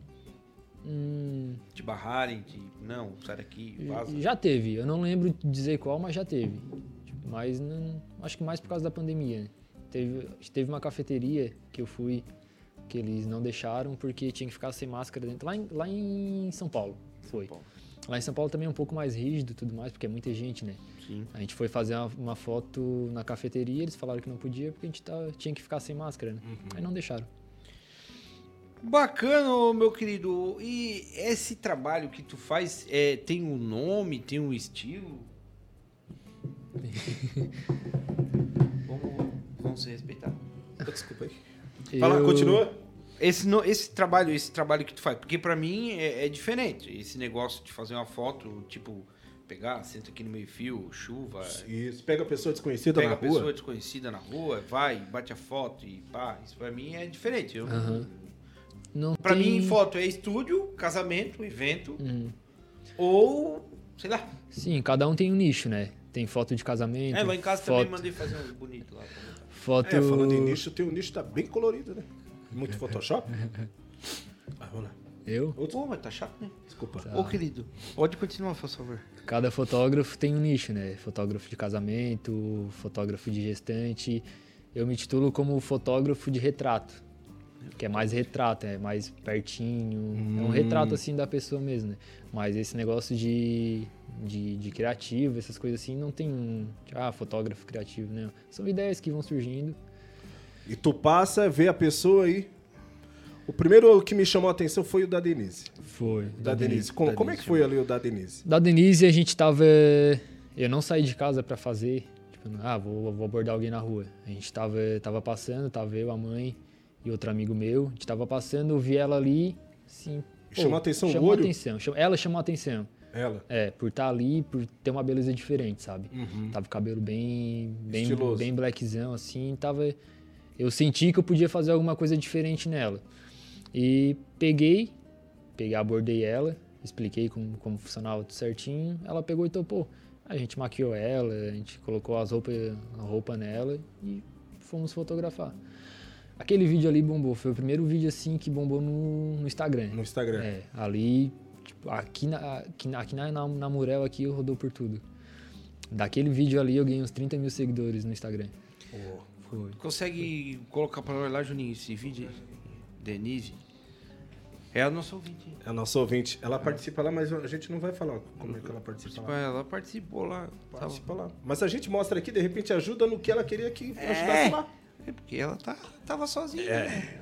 Hum, Te barrarem, de não, sai daqui, vaza. já teve. Eu não lembro de dizer qual, mas já teve. Mas não, acho que mais por causa da pandemia. né? Teve, teve uma cafeteria que eu fui que eles não deixaram porque tinha que ficar sem máscara dentro. Lá em, lá em São Paulo foi. Paulo. Lá em São Paulo também é um pouco mais rígido e tudo mais, porque é muita gente, né? Sim. A gente foi fazer uma, uma foto na cafeteria, eles falaram que não podia porque a gente tava- tinha que ficar sem máscara, né? Aí não deixaram. Bacana, meu querido. E esse trabalho que tu faz é, tem um nome, tem um estilo? vamos, vamos se respeitar. Desculpa aí. Fala, Eu- continua. Esse, no- esse trabalho, esse trabalho que tu faz, porque pra mim é, é diferente. Esse negócio de fazer uma foto, tipo, pegar, senta aqui no meio fio, chuva, Isso, pega a pessoa desconhecida pega na a pessoa rua. desconhecida na rua, vai, bate a foto e pá. Isso pra mim é diferente. Eu, Aham. Não Pra tem... mim, foto é estúdio, casamento, evento Hum. ou, sei lá. Sim, cada um tem um nicho, né? Tem foto de casamento. É, lá em casa foto, também mandei fazer um bonito lá. Foto... É, falando em nicho, o teu nicho tá bem colorido, né? Muito Photoshop. Ah, vamos lá. Eu? Pô, mas tá chato, né? Desculpa. Tá. Ô, querido, pode continuar, por favor. Cada fotógrafo tem um nicho, né? Fotógrafo de casamento, fotógrafo de gestante. Eu me titulo como fotógrafo de retrato. Que é mais retrato, é mais pertinho. É um retrato assim da pessoa mesmo, né? Mas esse negócio de, de, de criativo, essas coisas assim, não tem um. Ah, fotógrafo criativo, né? São ideias que vão surgindo. E tu passa, vê a pessoa aí. O primeiro que me chamou a atenção foi o da Denise. Foi. Da, Denise. Como, da como é que Denise. foi ali o da Denise? Da Denise a gente tava. Eu não saí de casa pra fazer. Tipo, ah, vou, vou abordar alguém na rua. A gente tava, tava passando, tava eu, a mãe e outro amigo meu. A gente tava passando, eu vi ela ali, assim. pô, Chamou a atenção o chamou olho? atenção. Ela chamou a atenção. Ela. É, por estar ali, por ter uma beleza diferente, sabe? Uhum. Tava com o cabelo bem, bem, Estiloso. bem blackzão, assim, tava... Eu senti que eu podia fazer alguma coisa diferente nela. E peguei, peguei, abordei ela, expliquei como, como funcionava tudo certinho, ela pegou e topou. A gente maquiou ela, a gente colocou as roupas, a roupa nela e fomos fotografar. Aquele vídeo ali bombou, foi o primeiro vídeo assim que bombou no, no Instagram. No Instagram. É, ali, tipo, aqui, na, aqui, na, aqui na, na, na Murel aqui rodou por tudo. Daquele vídeo ali eu ganhei uns 30 mil seguidores no Instagram. Foi. Consegue colocar pra nós lá, Juninho, esse vídeo? Denise. É a nossa ouvinte. É a nossa ouvinte. Ela participa lá, mas a gente não vai falar como é que ela participa lá. Ela participou lá. Tava- Participa lá. Mas a gente mostra aqui, de repente ajuda no que ela queria que É. ajudasse lá. É porque ela tá, tava sozinha. É. né?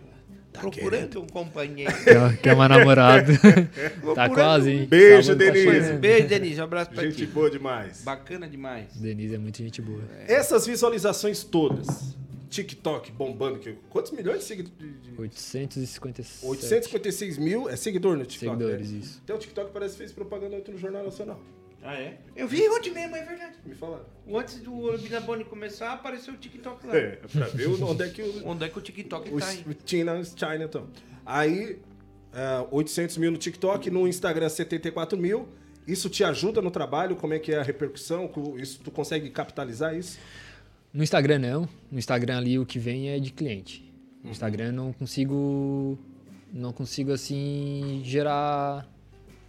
Procurando um companheiro. Quer, quer uma namorada. tá quase, hein? Beijo, tá Denise. chegando. Beijo, Denise. Um abraço pra Gente ti. boa demais. Bacana demais. Denise é muito gente boa. Essas visualizações todas, TikTok bombando, que, quantos milhões de seguidores? 857 856 mil é seguidor no TikTok. seguidores, né? isso. Até o TikTok parece que fez propaganda ontem no Jornal Nacional. Ah, é? Eu vi ontem mesmo, é verdade. Me falaram. Antes do Binabone começar, apareceu o TikTok lá. É, pra ver onde é que o, Onde é que o TikTok os tá aí? China, China estão. Aí, é, 800 mil no TikTok, no Instagram 74 mil. Isso te ajuda no trabalho? Como é que é a repercussão? Isso, tu consegue capitalizar isso? No Instagram não. No Instagram ali o que vem é de cliente. No Instagram eu não consigo não consigo assim gerar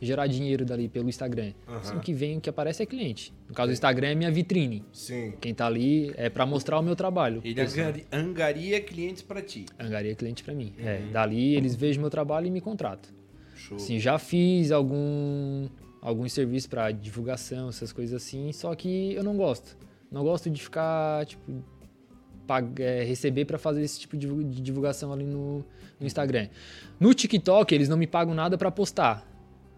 gerar dinheiro dali pelo Instagram. Assim, o que vem, o que aparece é cliente. No caso do Instagram é minha vitrine. Sim. Quem tá ali é pra mostrar o meu trabalho. Ele angari- angaria clientes pra ti. Angaria cliente pra mim. É, dali eles vejam meu trabalho e me contratam. Show. Assim, já fiz algum alguns serviços para divulgação, essas coisas assim, só que eu não gosto. Não gosto de ficar, tipo, pag- é, receber para fazer esse tipo de divu- de divulgação ali no, no Instagram. No TikTok, eles não me pagam nada para postar.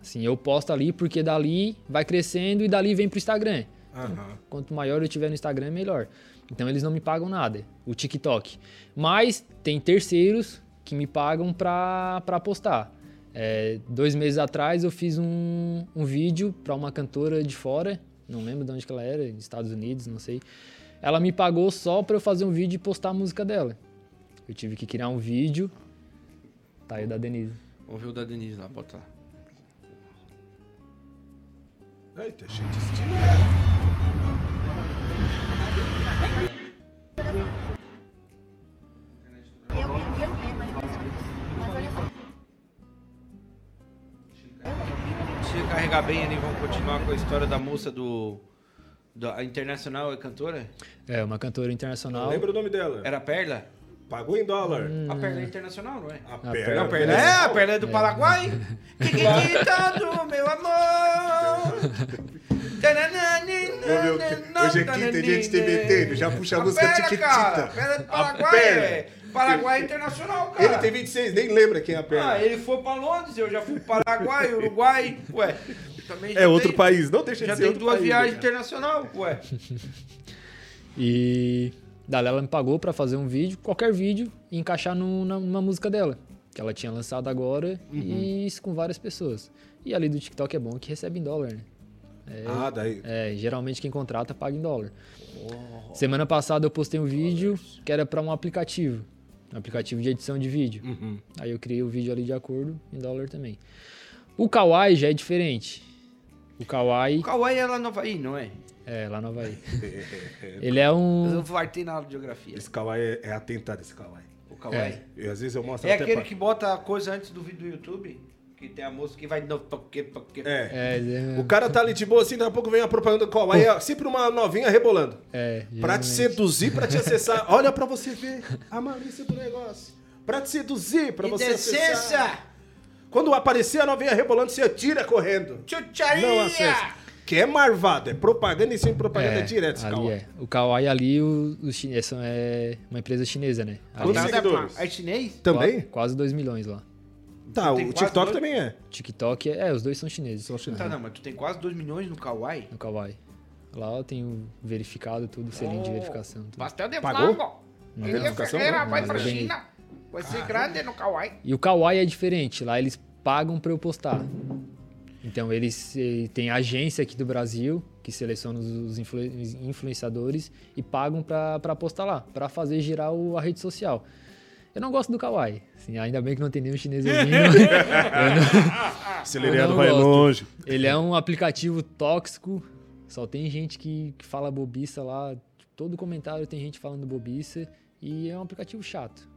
Assim, eu posto ali porque dali vai crescendo e dali vem pro Instagram. Aham. Quanto maior eu tiver no Instagram, melhor. Então eles não me pagam nada, o TikTok. Mas tem terceiros que me pagam pra, pra postar. É, dois meses atrás eu fiz um, um vídeo pra uma cantora de fora, não lembro de onde que ela era, nos Estados Unidos, não sei. Ela me pagou só pra eu fazer um vídeo e postar a música dela. Eu tive que criar um vídeo. Tá aí o da Denise. Vamos ver o da Denise lá, bota lá. Eita, cheio de estilo. Se carregar bem ali, vamos continuar com a história da moça do. Da a Internacional é cantora? É, uma cantora internacional. lembra o nome dela? Era a Perla? Pagou em dólar. A Perla é internacional, não é? A, A perna, perna- A Perla é, a Perla é do Paraguai. Chiquitita do meu amor. Meu, hoje aqui tem gente TBT, já puxa a música Tiquitita. é do Paraguai, é. Paraguai é internacional, cara. Ele tem 26, nem lembra quem é a perna. Ah, ele foi pra Londres, eu já fui pro Paraguai, Uruguai, ué. Também já é outro tem- país, não deixa de Já ser tem outro duas viagens né, cara? internacional, ué. E dali ela me pagou pra fazer um vídeo, qualquer vídeo, e encaixar no- na- numa música dela, que ela tinha lançado agora, e isso com várias pessoas. E ali do TikTok é bom que recebe em dólar, né? Ah, daí. É, geralmente quem contrata paga em dólar. Semana passada eu postei um vídeo que era pra um aplicativo, um aplicativo de edição de vídeo. Uhum. Aí eu criei o vídeo ali de acordo, em dólar também. O Kawaii já é diferente. O Kawaii, O Kawaii é lá no Havaí, não é? é, lá no Havaí. Ele é um... Eu fartei na aula de geografia. Esse kawaii é, é atentado, esse kawaii. O Kawaii. E às vezes eu mostro É, até aquele pra- que bota a coisa antes do vídeo do YouTube, que tem a moça que vai toque. É. É, O cara tá ali de boa assim, daqui a pouco vem a propaganda do kawaii, é sempre uma novinha rebolando. é, Pra te geralmente. seduzir, pra te acessar. Olha pra você ver a malícia do negócio. Pra te seduzir, pra você acessar. Indecência! Quando aparecer a novinha rebolando, você tira correndo. Chucharia! Não acessa. Que é marvado, é propaganda e sem propaganda direto, esse ali Kawaii. é. O Kawaii ali, o- os chineses são é uma empresa chinesa, né? Ali Quantos é seguidores? É chinês? Também? qua- Quase 2 milhões lá. Tá, o TikTok dois- também é. TikTok, é, é, os dois são chineses. São chineses. Tá, não, mas tu tem quase 2 milhões no Kawaii? No Kawaii. Lá eu tenho verificado tudo, selinho de verificação. Tudo. Pastel de Pagou? flango. Elias verificação? Ferreira Não, vai pra é China. Vai ser grande no Kawaii. E o Kawaii é diferente, lá eles pagam pra eu postar. Então eles eh, têm agência aqui do Brasil que seleciona os influ- influenciadores e pagam pra pra postar lá, pra fazer girar o- a rede social. Eu não gosto do Kawaii. Assim, ainda bem que não tem nenhum chinês ouvindo. Não- Acelerado vai gosto. longe. Ele é um aplicativo tóxico. Só tem gente que, que fala bobiça lá. Todo comentário tem gente falando bobiça. E é um aplicativo chato.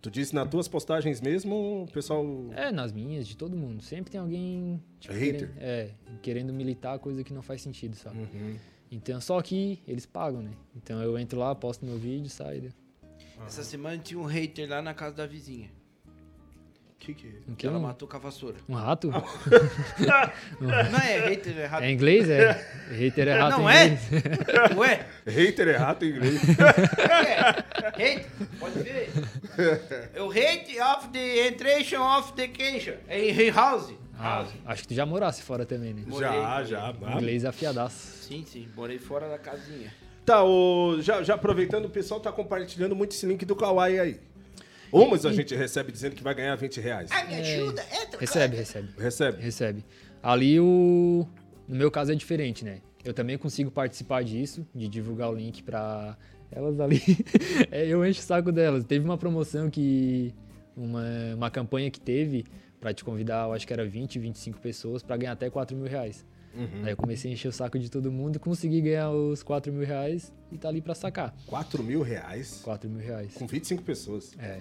Tu disse nas tuas postagens mesmo, o pessoal. É, nas minhas, de todo mundo. Sempre tem alguém tipo, Hater. querendo, é, querendo militar coisa que não faz sentido, sabe? Uhum. Então, só que eles pagam, né? Então eu entro lá, posto meu vídeo, saio. Essa semana tinha um hater lá na casa da vizinha. Que que é? Um, Que ela um, matou com a vassoura. um rato? Não é hater, é rato. É inglês? É. Hater é rato Não em é? Ué? Hater é rato em inglês. É, hate, pode ver. É o hate of the entration of the queixa. É em house. Ah, acho que tu já morasse fora também, né? Morei, já, morei. já. Ah, Inglês afiadaço. Sim, sim. Morei fora da casinha. Tá, o, já, já aproveitando, o pessoal tá compartilhando muito esse link do Kawaii aí. Umas a gente recebe dizendo que vai ganhar 20 reais. Ai, me ajuda, entra. Recebe, recebe. Recebe. Recebe. Ali o. No meu caso é diferente, né? Eu também consigo participar disso, de divulgar o link pra elas ali. É, eu encho o saco delas. Teve uma promoção que. Uma, uma campanha que teve pra te convidar, eu acho que era 20, 25 pessoas pra ganhar até 4 mil reais. Aí eu comecei a encher o saco de todo mundo e consegui ganhar os 4 mil reais e tá ali pra sacar. 4 mil reais 4 mil reais. com 25 pessoas. É.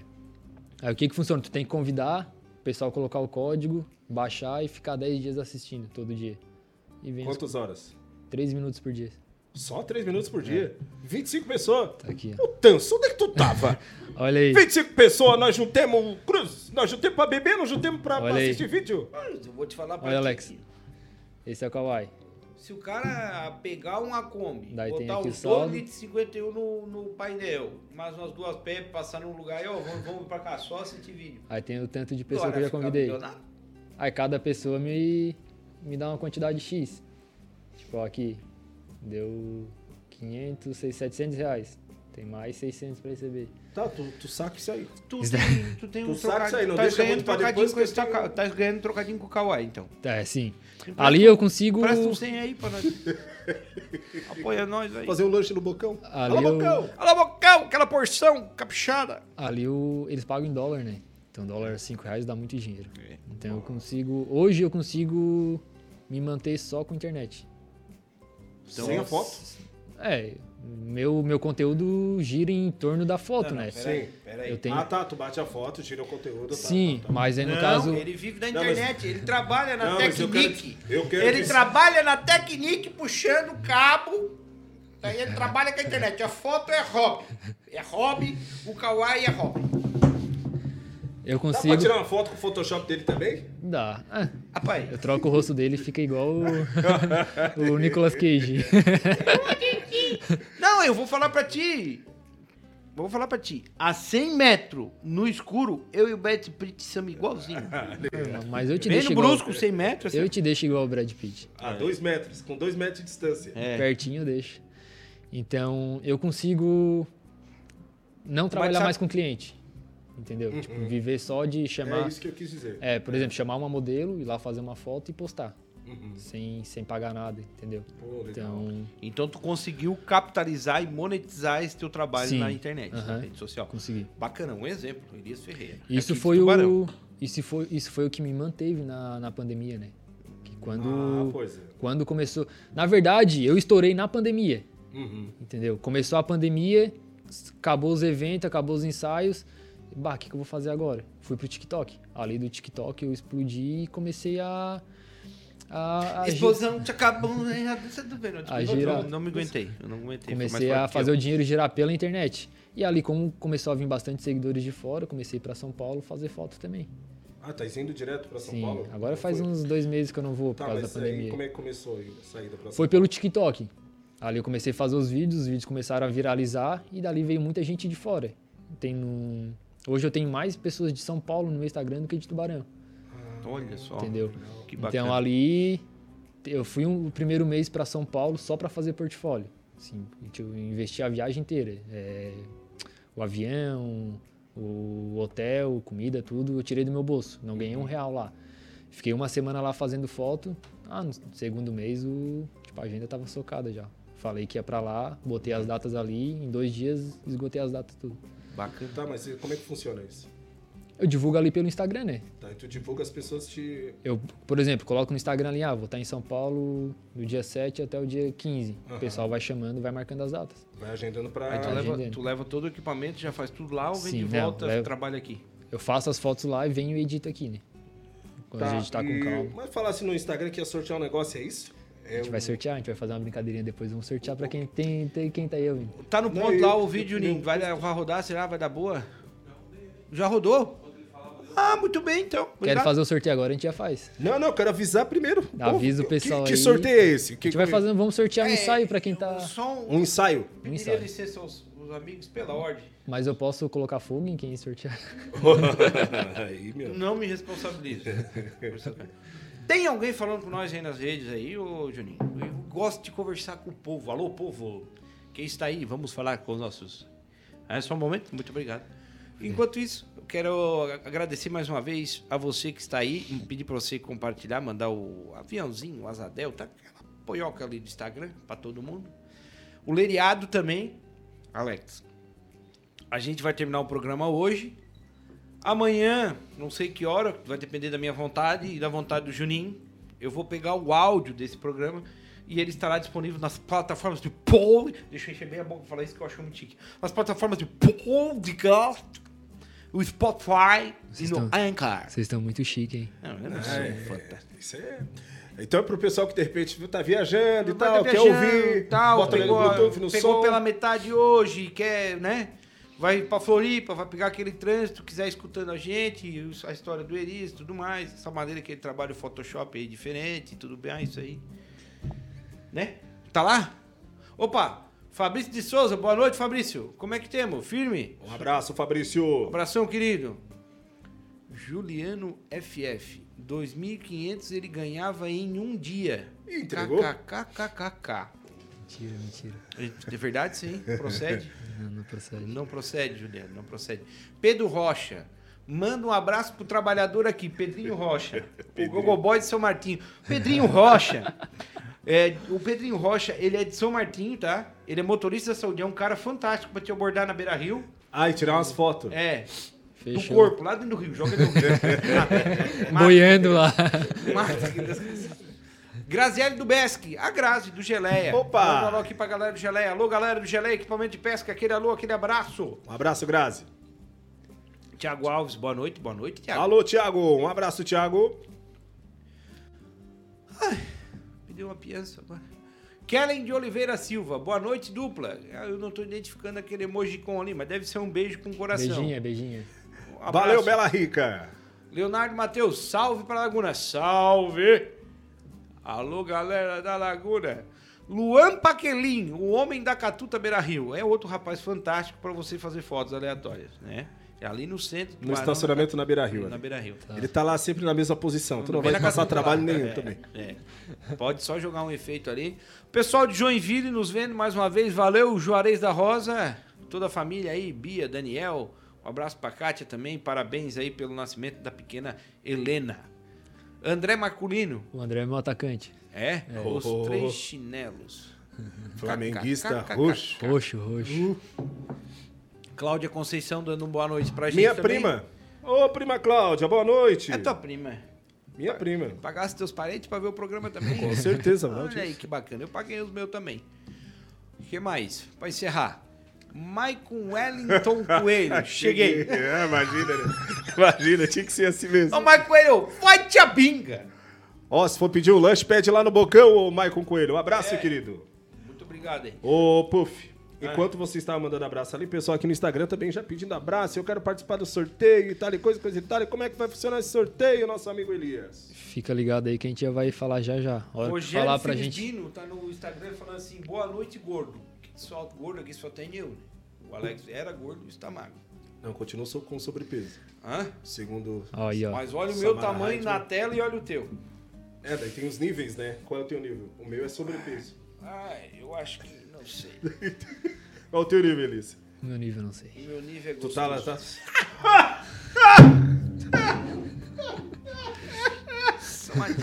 Aí o que que funciona? Tu tem que convidar, o pessoal colocar o código, baixar e ficar 10 dias assistindo todo dia. E vem Quantas horas? 3 minutos por dia. Só 3 minutos por dia. 25 pessoas. Tá aqui, ó. Ô, Tanso, onde é que tu tava? Olha aí. 25 pessoas, nós juntemos cruz, nós juntemos pra beber, nós juntemos pra, pra Olha assistir vídeo. Eu vou te falar pra Olha, ti Alex. Esse é o Kawaii. Se o cara pegar uma Kombi, Daí botar os saldo. 2 litros e 51 no, no painel, mais umas duas pés, passar num lugar e, ó, vamos, vamos pra cá, só assistir vídeo. Aí tem o tanto de pessoa Bora que eu já convidei. milionário? Aí cada pessoa me, me dá uma quantidade X. Tipo, ó, aqui. Deu 500, 600, 700 reais. Tem mais 600 pra receber. Tá, tu, tu saca isso aí. Tu tem, tu tem Tu um saca isso aí, não tá deixa ganhando trocadinho com esse eu tenho- Tá ganhando trocadinho com o Kawaii, então. É, sim. Empresta Ali eu consigo. Presta um 100 aí pra nós. Apoia nós aí. Fazer um lanche no bocão. Ali Alô, eu- bocão! Alô, Bocão, aquela porção caprichada. Ali o, eles pagam em dólar, né? Então dólar 5 reais dá muito dinheiro. É. Então eu consigo. Hoje eu consigo me manter só com internet. Sem a foto? É, meu, meu conteúdo gira em torno da foto, né? Sim. Pera aí. Eu tenho. Ah, tá, tu bate a foto, tira o conteúdo. tá, Sim, tá, tá. mas aí no Não, caso. ele vive da Não, mas- internet, ele trabalha na Não, mas eu quero- eu quero ele trabalha na Tecnic puxando cabo. Daí ele trabalha com a internet. A foto é hobby. É hobby, o kawaii é hobby. Eu Dá pra consigo. tirar uma foto com o Photoshop dele também? Dá. Ah, Rapaz, eu troco o rosto dele e fica igual o, o Nicolas Cage. não, eu vou falar pra ti. Vou falar pra ti. A 100 metros no escuro, eu e o Brad Pitt somos igualzinhos. Mas eu te Bem deixo no igual. brusco, 100 metros. Eu te deixo igual o Brad Pitt. A dois metros, com dois metros de distância. É. Pertinho eu deixo. Então eu consigo não trabalhar sabe- mais com cliente. Entendeu? Tipo, viver só de É chamar. isso que eu quis dizer. É, por exemplo, chamar uma modelo, ir lá fazer uma foto e postar. Uhum. Sem, sem pagar nada, entendeu? Pô, legal. Então, Então tu conseguiu capitalizar e monetizar esse teu trabalho Sim. na internet, na Aham. rede social. consegui. Bacana, um exemplo, Elias Ferreira. Isso Aqui foi o. Isso foi, isso foi o que me manteve na, na pandemia, né? Que quando, Ah, pois é. quando começou. Na verdade, eu estourei na pandemia. Uhum. Entendeu? Começou a pandemia, acabou os eventos, acabou os ensaios. Bah, o que, que eu vou fazer agora? Fui pro TikTok. Ali do TikTok eu explodi e comecei a. a, a Explosão te acabou. né? Você tá vendo? A Eu não, me aguentei. Eu não aguentei. comecei a fazer eu. o dinheiro girar pela internet. E ali, como começou a vir bastante seguidores de fora, comecei para São Paulo fazer foto também. Ah, tá indo direto pra São Sim, Paulo? agora faz foi? uns dois meses que eu não vou por Tá, causa da aí pandemia. como é que começou a saída pra São Foi pelo TikTok. Ali eu comecei a fazer os vídeos, os vídeos começaram a viralizar e dali veio muita gente de fora. Tem um- Hoje eu tenho mais pessoas de São Paulo no meu Instagram do que de Tubarão, Olha só. entendeu? Que bacana. Então ali eu fui um, o primeiro mês para São Paulo só para fazer portfólio. Assim, eu investi a viagem inteira. É, o avião, o hotel, comida, tudo eu tirei do meu bolso. Não ganhei um real lá. Fiquei uma semana lá fazendo foto. Ah, no segundo mês o, tipo, a agenda tava socada já. Falei que ia para lá, botei as datas ali, em dois dias esgotei as datas tudo. Bacana. Tá, mas e como é que funciona isso? Eu divulgo ali pelo Instagram, né? Tá, e tu divulga as pessoas te... Eu, por exemplo, coloco no Instagram ali, ah, vou estar em São Paulo do dia 7 até o dia 15. Aham. O pessoal vai chamando, vai marcando as datas. Vai agendando pra... Aí tu Ah, leva, agendando. tu leva todo o equipamento, já faz tudo lá ou vem Sim, de não, volta, levo. trabalha aqui? Eu faço as fotos lá e venho e edito aqui, né? Quando Tá, a gente tá com e- calma. Mas falasse no Instagram que ia sortear um negócio, é isso? É A gente vai sortear, a gente vai fazer uma brincadeirinha depois, vamos sortear pra quem tem, tem quem tá aí ouvindo. Tá no Não, ponto eu- lá o vídeo, eu- Ninho. Vai, vai rodar, será? Vai dar boa? Já rodou? Ah, muito bem, então. Quero fazer o sorteio agora, a gente já faz. Não, não, quero avisar primeiro. Avisa o que- pessoal que, aí. Que sorteio é esse? A gente vai fazendo, vamos sortear um ensaio pra quem tá. Só um... Um ensaio. Um Pediria ensaio. licença aos, aos amigos pela ordem. Mas eu posso colocar fogo em quem sortear. aí, meu. Não me responsabilizo. Tem alguém falando com nós aí nas redes aí, ô Juninho? Eu gosto de conversar com o povo. Alô, povo. Quem está aí? Vamos falar com os nossos. É só um momento? Muito obrigado. Enquanto isso, eu quero agradecer mais uma vez a você que está aí. Pedir para você compartilhar, mandar o aviãozinho, o asa delta, aquela poioca ali do Instagram para todo mundo. O Leriado também. Alex, a gente vai terminar o programa hoje. Amanhã, não sei que hora, vai depender da minha vontade e da vontade do Juninho. Eu vou pegar o áudio desse programa e ele estará disponível nas plataformas de pod. Deixa eu encher bem a boca pra falar isso que eu acho muito chique. Nas plataformas de podcast, o Spotify e Vocês no estão- Anchor. Vocês estão muito chique, hein? Não, eu não sou é, fantástico. Isso é... Então é pro pessoal que de repente tá viajando e Vai tal, tá quer viajando, ouvir, tal, bota pegou, no Bluetooth, no pegou som. pela metade hoje, quer, né? Vai pra Floripa, vai pegar aquele trânsito, quiser escutando a gente, a história do Eris e tudo mais, essa maneira que ele trabalha o Photoshop aí diferente, tudo bem, ah, isso aí. Né? Tá lá? Opa, Fabrício de Souza, boa noite, Fabrício. Como é que temos? Firme? Um abraço, Fabrício. Abração, querido. Juliano FF. 2.500 ele ganhava em um dia. Entregou? KKKKK. Mentira, mentira. De verdade, sim. Procede. Não, não procede. Não procede, Juliano, não procede. Pedro Rocha. Manda um abraço pro trabalhador aqui, Pedrinho Rocha. o Gogoboy de São Martinho. Pedrinho Rocha. É, o Pedrinho Rocha, ele é de São Martinho, tá? Ele é motorista da saúde, é um cara fantástico pra te abordar na Beira Rio. Ah, e tirar umas fotos. É, do Fechou. corpo, lá dentro do Rio, joga no Rio. Boiando lá. Mata. Graziele do Besc, a Grazi do Geleia. Opa! Manda um alô aqui pra galera do Geleia. Alô, galera do Geleia, equipamento de pesca, aquele alô, aquele abraço. Um abraço, Grazi. Tiago Alves, boa noite, boa noite, Tiago. Alô, Thiago. Um abraço, Thiago. Pediu uma piança agora. Kellen de Oliveira Silva, boa noite, dupla. Ah, Eu não tô identificando aquele emoji com ali, mas deve ser um beijo com coração. Beijinha, beijinha. Um. Valeu, Bela Rica. Leonardo Matheus, salve pra Laguna. Salve! Alô, galera da Laguna. Luan Paquelin, o homem da Catuta Beira Rio. É outro rapaz fantástico pra você fazer fotos aleatórias, né? É ali no centro. No estacionamento na Beira da Rio. Na né? Beira Rio. Ele tá lá sempre na mesma posição. Tu não vai na passar trabalho lá. nenhum É, também. é. Pode só jogar um efeito ali. Pessoal de Joinville nos vendo mais uma vez. Valeu, Juarez da Rosa. Toda a família aí, Bia, Daniel. Um abraço pra Kátia também. Parabéns aí pelo nascimento da pequena Helena. André Marculino. O André é meu atacante. É? Os Oh. três chinelos. Flamenguista roxo. Roxo, roxo. Cláudia Conceição dando uma boa noite pra gente Minha também. prima. Ô, prima Cláudia, boa noite. É tua prima. Minha prima. Pagasse teus parentes pra ver o programa também? Com certeza, Olha Valdir. aí que bacana. Eu paguei os meus também. O que mais? Pra encerrar. Maicon Wellington Coelho. Cheguei. É, imagina, né? Imagina, tinha que ser assim mesmo. Ô, Maicon Coelho, te a binga. Ó, se for pedir um lanche, pede lá no bocão, ô Maicon Coelho. Um abraço, É. querido. Muito obrigado aí. Ô, Puff, enquanto você estava mandando abraço ali, o pessoal aqui no Instagram também já pedindo abraço. Eu quero participar do sorteio e tal, e coisa, coisa e tal. E como é que vai funcionar esse sorteio, nosso amigo Elias? Fica ligado aí que a gente já vai falar já já. Hora Rogério falar pra gente. Tá no Instagram falando assim, boa noite, gordo. Que Só gordo aqui só tem eu. né? O Alex era gordo e está magro. Não, continua com sobrepeso. Hã? Segundo. Aí, ó. Mas olha o meu Samara tamanho Heidman. na tela e olha o teu. É, daí tem os níveis, né? Qual é o teu nível? O meu é sobrepeso. Ah, eu acho que não sei. Qual é o teu nível, Elias? Meu nível não sei. O meu nível é Tu gostoso. tá lá, tá?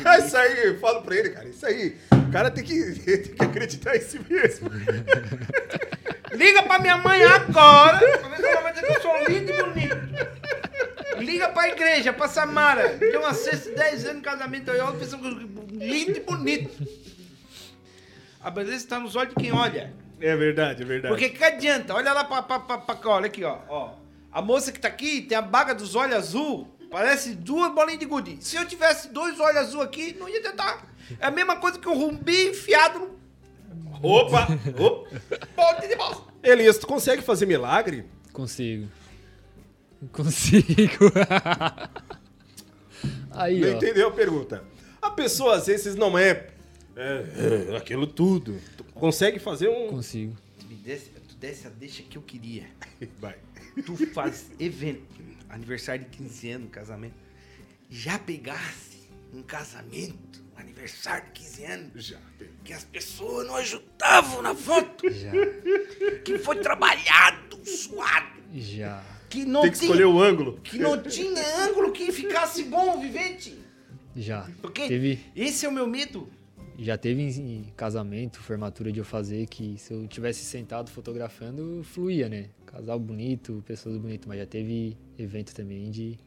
É isso aí, eu falo pra ele, cara. Isso aí. O cara tem que, tem que acreditar em si mesmo. Liga pra minha mãe agora. Pra ver se ela vai dizer que eu sou lindo e bonito. Liga pra igreja, pra Samara. Tem uma sexta, 10 anos de casamento. Eu olho pensando lindo e bonito. A beleza tá nos olhos de quem olha. É verdade, é verdade. Porque que adianta? Olha lá pra, pra, pra, pra cá, olha aqui, ó, ó. A moça que tá aqui tem a baga dos olhos azul. Parece duas bolinhas de gude. Se eu tivesse dois olhos azul aqui, não ia tentar. É a mesma coisa que um rumbi enfiado no Opa! Opa! pote de bosta. Elias, tu consegue fazer milagre? Consigo. Consigo. aí, Não ó. entendeu a pergunta. A pessoa às vezes não é, é, é, aquilo tudo. Tu consegue fazer um. Consigo. Tu me desse, tu desse a deixa que eu queria. Vai. Tu faz evento, aniversário de 15 anos, casamento. Já pegasse um casamento, aniversário de 15 anos, Já. que as pessoas não ajudavam na foto, Já. que foi trabalhado, suado, Já. que não Tem que tinha, escolher o ângulo. que não tinha ângulo que ficasse bom o vivente. Já. Porque Teve, esse é o meu medo. já teve em em casamento, formatura de eu fazer que se eu tivesse sentado fotografando, fluía, né? Casal bonito, pessoas bonitas, mas já teve evento também de.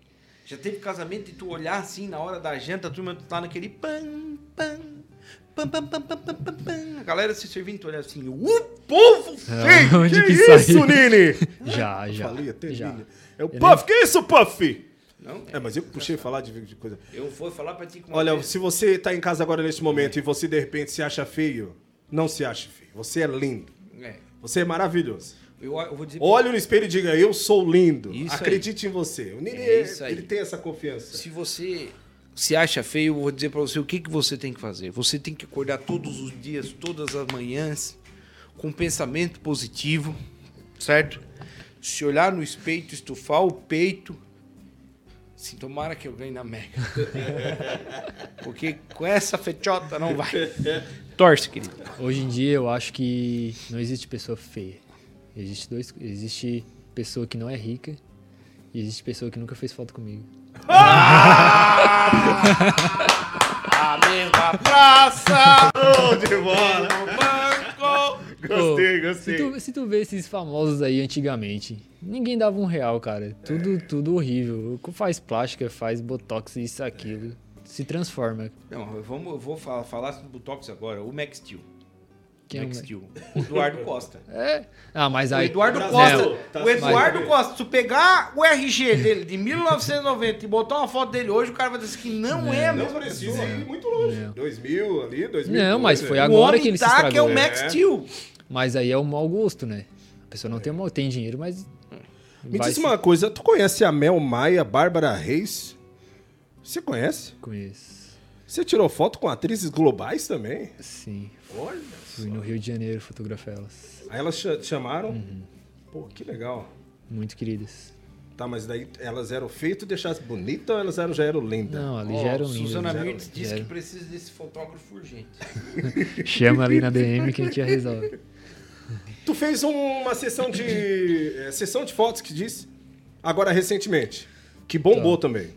Já teve casamento e tu olhar assim na hora da janta, a turma tá naquele pam, pam, pam, pam, pam, pam, pam, pam, pam. A galera se servindo, tu olhar assim, o povo feio! Onde que, que, isso, saiu? Nini? Já, Eu já. falei até já. Nini. É o Puff. Que isso, Puff? Não, É, mas eu puxei falar de, de coisa. eu vou falar pra ti que uma Olha, vez- se você tá em casa agora neste momento e você de repente se acha feio, não se ache feio. Você é lindo. É, Você é maravilhoso. Eu, eu vou dizer Olhe no espelho e diga, eu sou lindo. Isso aí. Acredite em você. O Nini, É isso aí. ele tem essa confiança. Se você se acha feio, eu vou dizer pra você o que, que você tem que fazer. Você tem que acordar todos os dias, todas as manhãs, com pensamento positivo, certo? Se olhar no espelho, estufar o peito. Se tomara que eu ganhe na Mega. Porque com essa fechota não vai. Torce, querido. Hoje em dia eu acho que não existe pessoa feia. Existe dois, existe pessoa que não é rica e existe pessoa que nunca fez foto comigo. A mesma praça, de bola! banco. Gostei, gostei. Se tu, se tu vê esses famosos aí antigamente, ninguém dava um real, cara. Tudo, tudo horrível. Faz plástica, faz botox, isso, aquilo. Se transforma. Não, vamos, eu vou falar, falar do Botox agora. O Max Steel. Quem é o Max Ma- Steel. O Eduardo Costa. É. Ah, mas O aí. Eduardo Brasil. Costa, Tá o Eduardo Costa, se tu pegar o RG dele de 1990 e botar uma foto dele hoje, o cara vai dizer que não, é a Não precisa ir muito longe. Não. 2000 ali, 2000. Não, mas foi O agora que ele se tá estragou. que é o Max É. Steel. Mas aí é o mau gosto, né? A pessoa não tem, mau- tem dinheiro, mas. Me diz se- uma coisa, tu conhece a Mel Maia, Bárbara Reis? Você conhece? Conheço. Você tirou foto com atrizes globais também? Sim. Olha. Fui no Rio de Janeiro fotografar elas. Aí elas te chamaram? Pô, que legal. Muito queridas. Tá, mas daí elas eram feitas e deixasse bonita ou elas eram, já eram lindas? Não, ali Ó, já eram lindas. Susana já- Mirtz disse que precisa desse fotógrafo urgente. Chama ali na DM que a gente já resolve. Tu fez uma sessão de. é, sessão de fotos que disse. Agora recentemente. Que bombou Tá. também.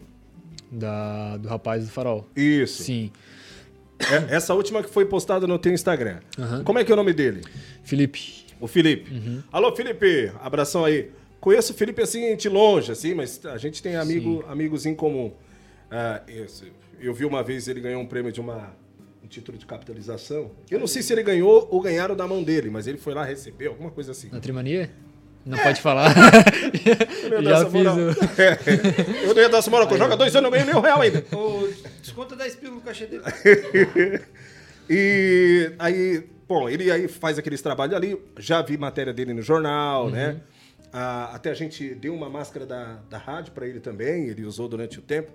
Da, do rapaz do farol. Isso. Sim. É- essa última que foi postada no teu Instagram. Aham. Como é que é o nome dele? Felipe. O Felipe. Uhum. Alô, Felipe. Abração aí. Conheço o Felipe assim de longe, assim, mas a gente tem amigo, amigos em comum. Ah, esse- eu vi uma vez ele ganhou um prêmio de uma um título de capitalização. Eu não sei se ele ganhou ou ganharam da mão dele, mas ele foi lá receber alguma coisa assim. Na Trimania? Não pode falar. Eu não ia dar já essa fiz moral. o. eu não ia dar essa moral, que eu jogo há dois anos, eu não ganhei nem um real ainda. Desconta 10 pila no cachê dele. E aí, bom, ele aí faz aqueles trabalhos ali, já vi matéria dele no jornal, né? Ah, até a gente deu uma máscara da, da rádio para ele também, ele usou durante o tempo.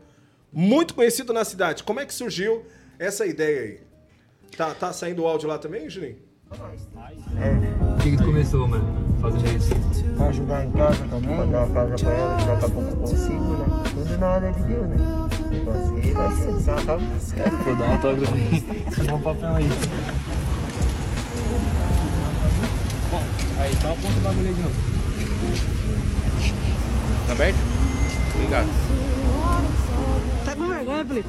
Muito conhecido na cidade. Como é que surgiu essa ideia aí? Tá, tá saindo o áudio lá também, Juninho? O que, que tu começou, mano? Fazendo isso? Pra ajudar em casa também, pra dar uma casa pra ela, daqui a pouco consigo, né? Tudo na hora de Deus, né? Você vai ser sabe? Vou dar um autógrafo aí. Tirar um papel aí. Aí, só aponta o bagulho aí de novo. Tá aberto? Obrigado. Vergonha, Felipe?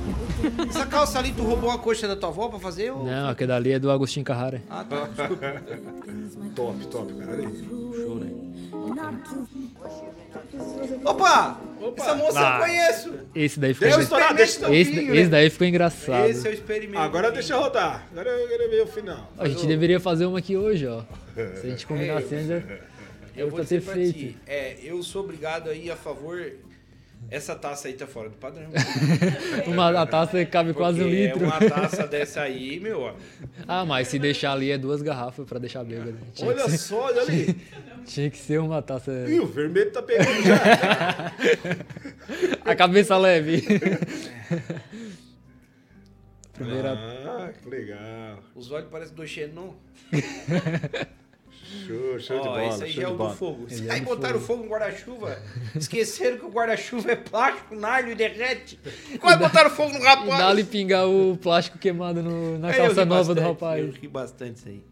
Essa calça ali, tu roubou a coxa da tua avó pra fazer? Ou... Não, aquele dali é do Agostinho Carrara. Ah, tá. Desculpa. Top, top, cara. Show, né? Opa! Essa moça Ah. eu conheço. Esse daí ficou Deu engra- estourar, deixa estourar. esse, esse daí ficou engraçado. Esse é o experimento. Agora deixa rodar. Agora eu quero ver o final. A gente deveria fazer uma aqui hoje, ó. Se a gente combinar É, assim, já Eu era vou pra ter dizer feito. ti, é, eu sou obrigado aí a favor. Essa taça aí tá fora do padrão. Uma a taça cabe quase um Porque litro. É uma taça dessa aí, meu. ó. Ah, mas se deixar ali é duas garrafas pra deixar bêbado. Tinha, Olha que, só, olha ali. tinha que ser uma taça. Ih, o vermelho tá pegando já. A cabeça leve. Primeira. Ah, que legal. Os olhos parecem do Xenon. Show, show de Ó, bola. esse aí já é de o bola. do fogo. É Aí do botaram fogo no guarda-chuva. Esqueceram que o guarda-chuva é plástico, nalho e derrete. Quase botaram fogo no E rapaz. dá-lhe pingar o plástico queimado no- na calça nova do bastante, rapaz. Eu ri bastante isso aí.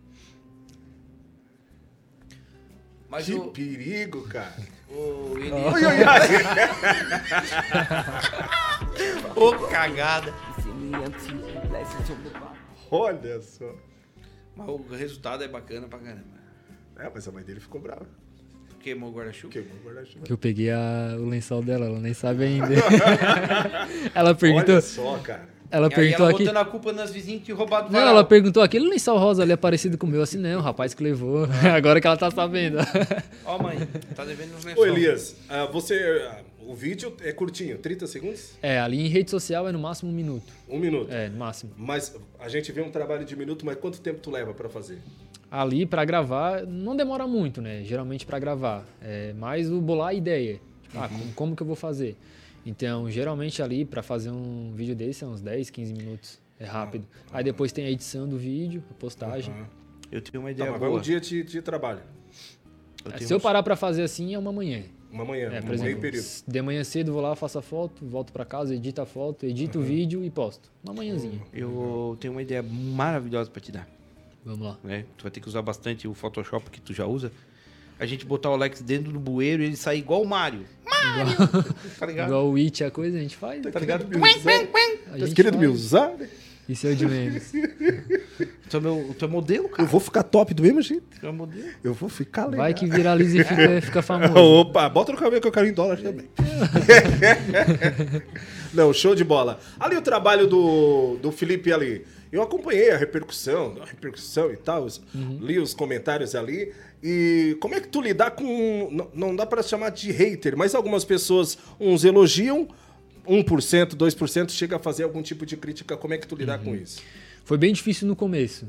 Mas Que o, perigo, cara. o Elias... Oi, oi, ai. Ô, cagada. Olha só. Mas o resultado é bacana pra caramba. É, mas a mãe dele ficou brava. Queimou o guarda-chuva. Queimou o guarda-chuva. Que eu peguei a- o lençol dela, ela nem sabe ainda. ela perguntou, Olha só, cara. ela E aí perguntou ela aqui. botando a culpa nas vizinhas que roubaram Não, ela perguntou aquele lençol rosa ali é parecido com o meu, assim, não, o rapaz que levou. Agora que ela tá sabendo. Ó, mãe, tá devendo uns Ô, lençóis. Elias, ah, você. ah, o vídeo é curtinho, 30 segundos? É, ali em rede social é no máximo um minuto. Um minuto. É, no máximo. Mas a gente vê um trabalho de minuto, mas quanto tempo tu leva pra fazer? Ali pra gravar não demora muito, né? Geralmente pra gravar. É mais o bolar a ideia. Tipo, ah, como, como que eu vou fazer? Então, geralmente ali pra fazer um vídeo desse é uns 10, 15 minutos. É rápido. Aí depois tem a edição do vídeo, a postagem. Eu tenho uma Tá, ideia vai boa. um dia de, de trabalho. Eu É, tenho Se eu parar pra fazer assim, é uma manhã. Uma manhã, É, um por meio exemplo, período. de manhã cedo vou lá, faço a foto, volto pra casa, edito a foto, edito o vídeo e posto. Uma manhãzinha. Eu tenho uma ideia maravilhosa pra te dar. Vamos lá. né? Tu vai ter que usar bastante o Photoshop que tu já usa. A gente botar o Alex dentro do bueiro e ele sair igual o Mario. Mario! tá ligado? Igual o It, a coisa, a gente faz. Tá ligado? A gente Querido me usar? Isso é o de menos. Tu é, meu, tu é modelo, cara. Eu vou ficar top do mesmo jeito. Tu é modelo. Eu vou ficar legal. Vai que viraliza e fica, fica famoso. Opa, bota no cabelo que eu quero em dólar também. Não, show de bola. Ali o trabalho do, do Felipe ali. Eu acompanhei a repercussão, a repercussão e tal, os- li os comentários ali. E como é que tu lidar com. Não, não dá pra chamar de hater, mas algumas pessoas, uns elogiam, 1%, 2% chega a fazer algum tipo de crítica. Como é que tu lidar com isso? Foi bem difícil no começo.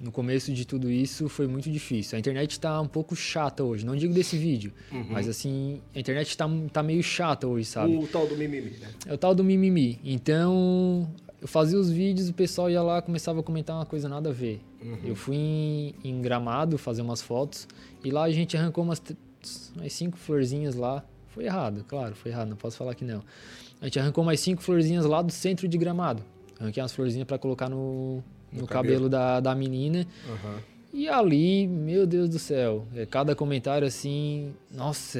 No começo de tudo isso foi muito difícil. A internet tá um pouco chata hoje. Não digo desse vídeo, mas assim, a internet tá, tá meio chata hoje, sabe? O tal do mimimi, né? É o tal do mimimi. Então, eu fazia os vídeos, o pessoal ia lá começava a comentar uma coisa nada a ver. Eu fui em, em Gramado fazer umas fotos e lá a gente arrancou umas, umas cinco florzinhas lá. Foi errado, claro, foi errado, não posso falar que não. A gente arrancou mais cinco florzinhas lá do centro de Gramado. Arranquei umas florzinhas para colocar no, no, No cabelo, cabelo. da, da menina. E ali, meu Deus do céu, é, cada comentário assim, nossa,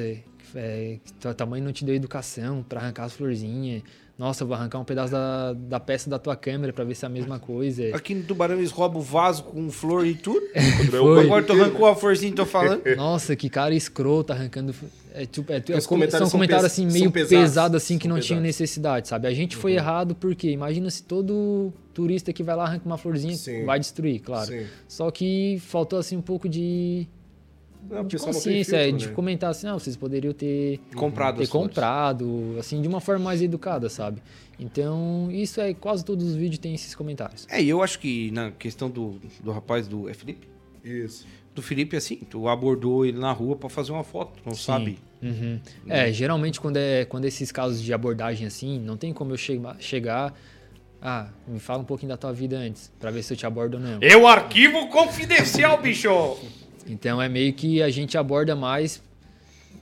é, tua tua mãe não te deu educação pra arrancar as florzinhas. Nossa, eu vou arrancar um pedaço da, da peça da tua câmera pra ver se é a mesma coisa. Aqui no Tubarão eles roubam o vaso com flor e tudo. Foi. Agora tu arrancou a florzinha que tô falando. Nossa, que cara escroto arrancando. É, tipo, é, é, comentários são comentários assim, são meio pesados, pesados, assim, que não pesados. necessidade, sabe? A gente foi errado porque imagina se todo turista que vai lá arranca uma florzinha, Sim. vai destruir, claro. Sim. Só que faltou assim um pouco de Não, de consciência, filtro, de né? comentar assim, não, vocês poderiam ter Comprado ter comprado, assim, de uma forma mais educada, sabe? Então, isso é quase todos os vídeos têm esses comentários. É, e eu acho que na questão do, do rapaz do. É Felipe? Isso. Do Felipe, assim, tu abordou ele na rua pra fazer uma foto, não Sim. sabe? Uhum. É, geralmente quando é quando esses casos de abordagem assim, não tem como eu chega- chegar. Ah, me fala um pouquinho da tua vida antes, pra ver se eu te abordo ou não. É o arquivo confidencial, bicho! Então é meio que a gente aborda mais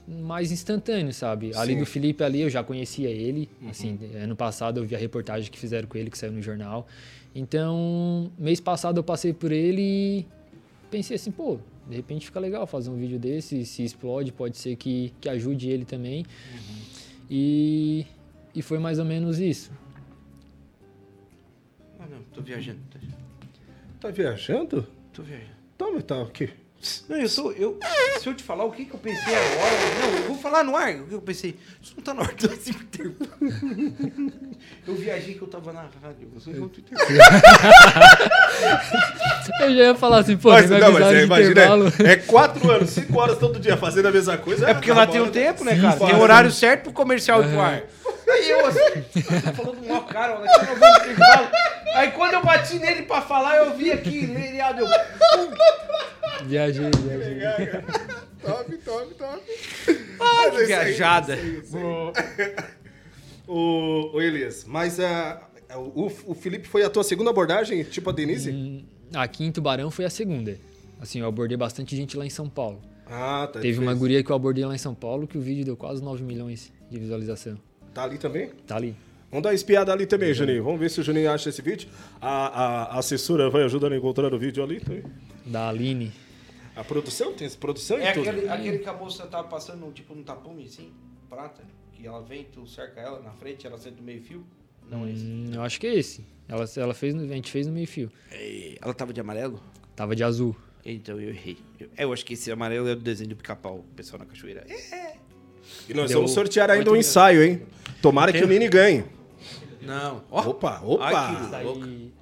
mais instantâneo, sabe? Ali Sim. do Felipe ali eu já conhecia ele, assim, ano passado eu vi a reportagem que fizeram com ele que saiu no jornal. Então, mês passado eu passei por ele e pensei assim, pô, de repente fica legal fazer um vídeo desse, se explode, pode ser que, que ajude ele também. E, e foi mais ou menos isso. Ah, não, tô viajando. tô- Tá viajando? Tô viajando. Tá, mas tá aqui. Não, eu tô. Eu, se eu te falar o que, que eu pensei agora. Não, eu vou falar no ar. O que eu pensei? Isso não tá na hora do intervalo. Eu viajei que eu tava na rádio. Vocês vão Twitter. Eu já ia falar assim, pô, Mas, você não, mas é, de imagina, intervalo. é quatro anos, cinco horas todo dia fazendo a mesma coisa. É porque lá tem um tempo, né, cara? Tem horário certo pro comercial ir pro ar. Aí eu assim, falando mal, cara, olha aqui, nós vamos pro intervalo. Aí quando eu bati nele pra falar, eu vi aqui, lereado, eu. Viajei, viajei. Top, top, top. Ai, Mas é que isso aí, viajada. é isso aí. O, o Elias, mas ah, o, o Felipe foi a tua segunda abordagem, tipo a Denise? Hum, Aqui em Tubarão foi a segunda. Assim, eu abordei bastante gente lá em São Paulo. Ah, tá. Teve ele uma guria que eu abordei lá em São Paulo que o vídeo deu quase 9 milhões de visualização. Tá ali também? Tá ali. Vamos dar uma espiada ali também, Juninho. Vamos ver se o Juninho acha esse vídeo. A, a, a assessora vai ajudando a encontrar o vídeo ali também. Da Aline. A produção, tem produção e É tudo. aquele, aquele que a moça tava passando, tipo, no tapume, assim, prata, que ela vem, tu cerca ela na frente, ela senta no meio fio. Não é esse. Hum, eu acho que é esse. Ela, ela fez, no- a gente fez no meio fio. Ei, Ela tava de amarelo? Tava de azul. Então eu errei. Eu, eu acho que esse amarelo é do desenho do pica-pau, o pessoal na cachoeira. É. E nós Deu vamos sortear ainda um ensaio, hein? Tomara que o Nini ganhe. Não. Ó. Opa, opa. Ai, que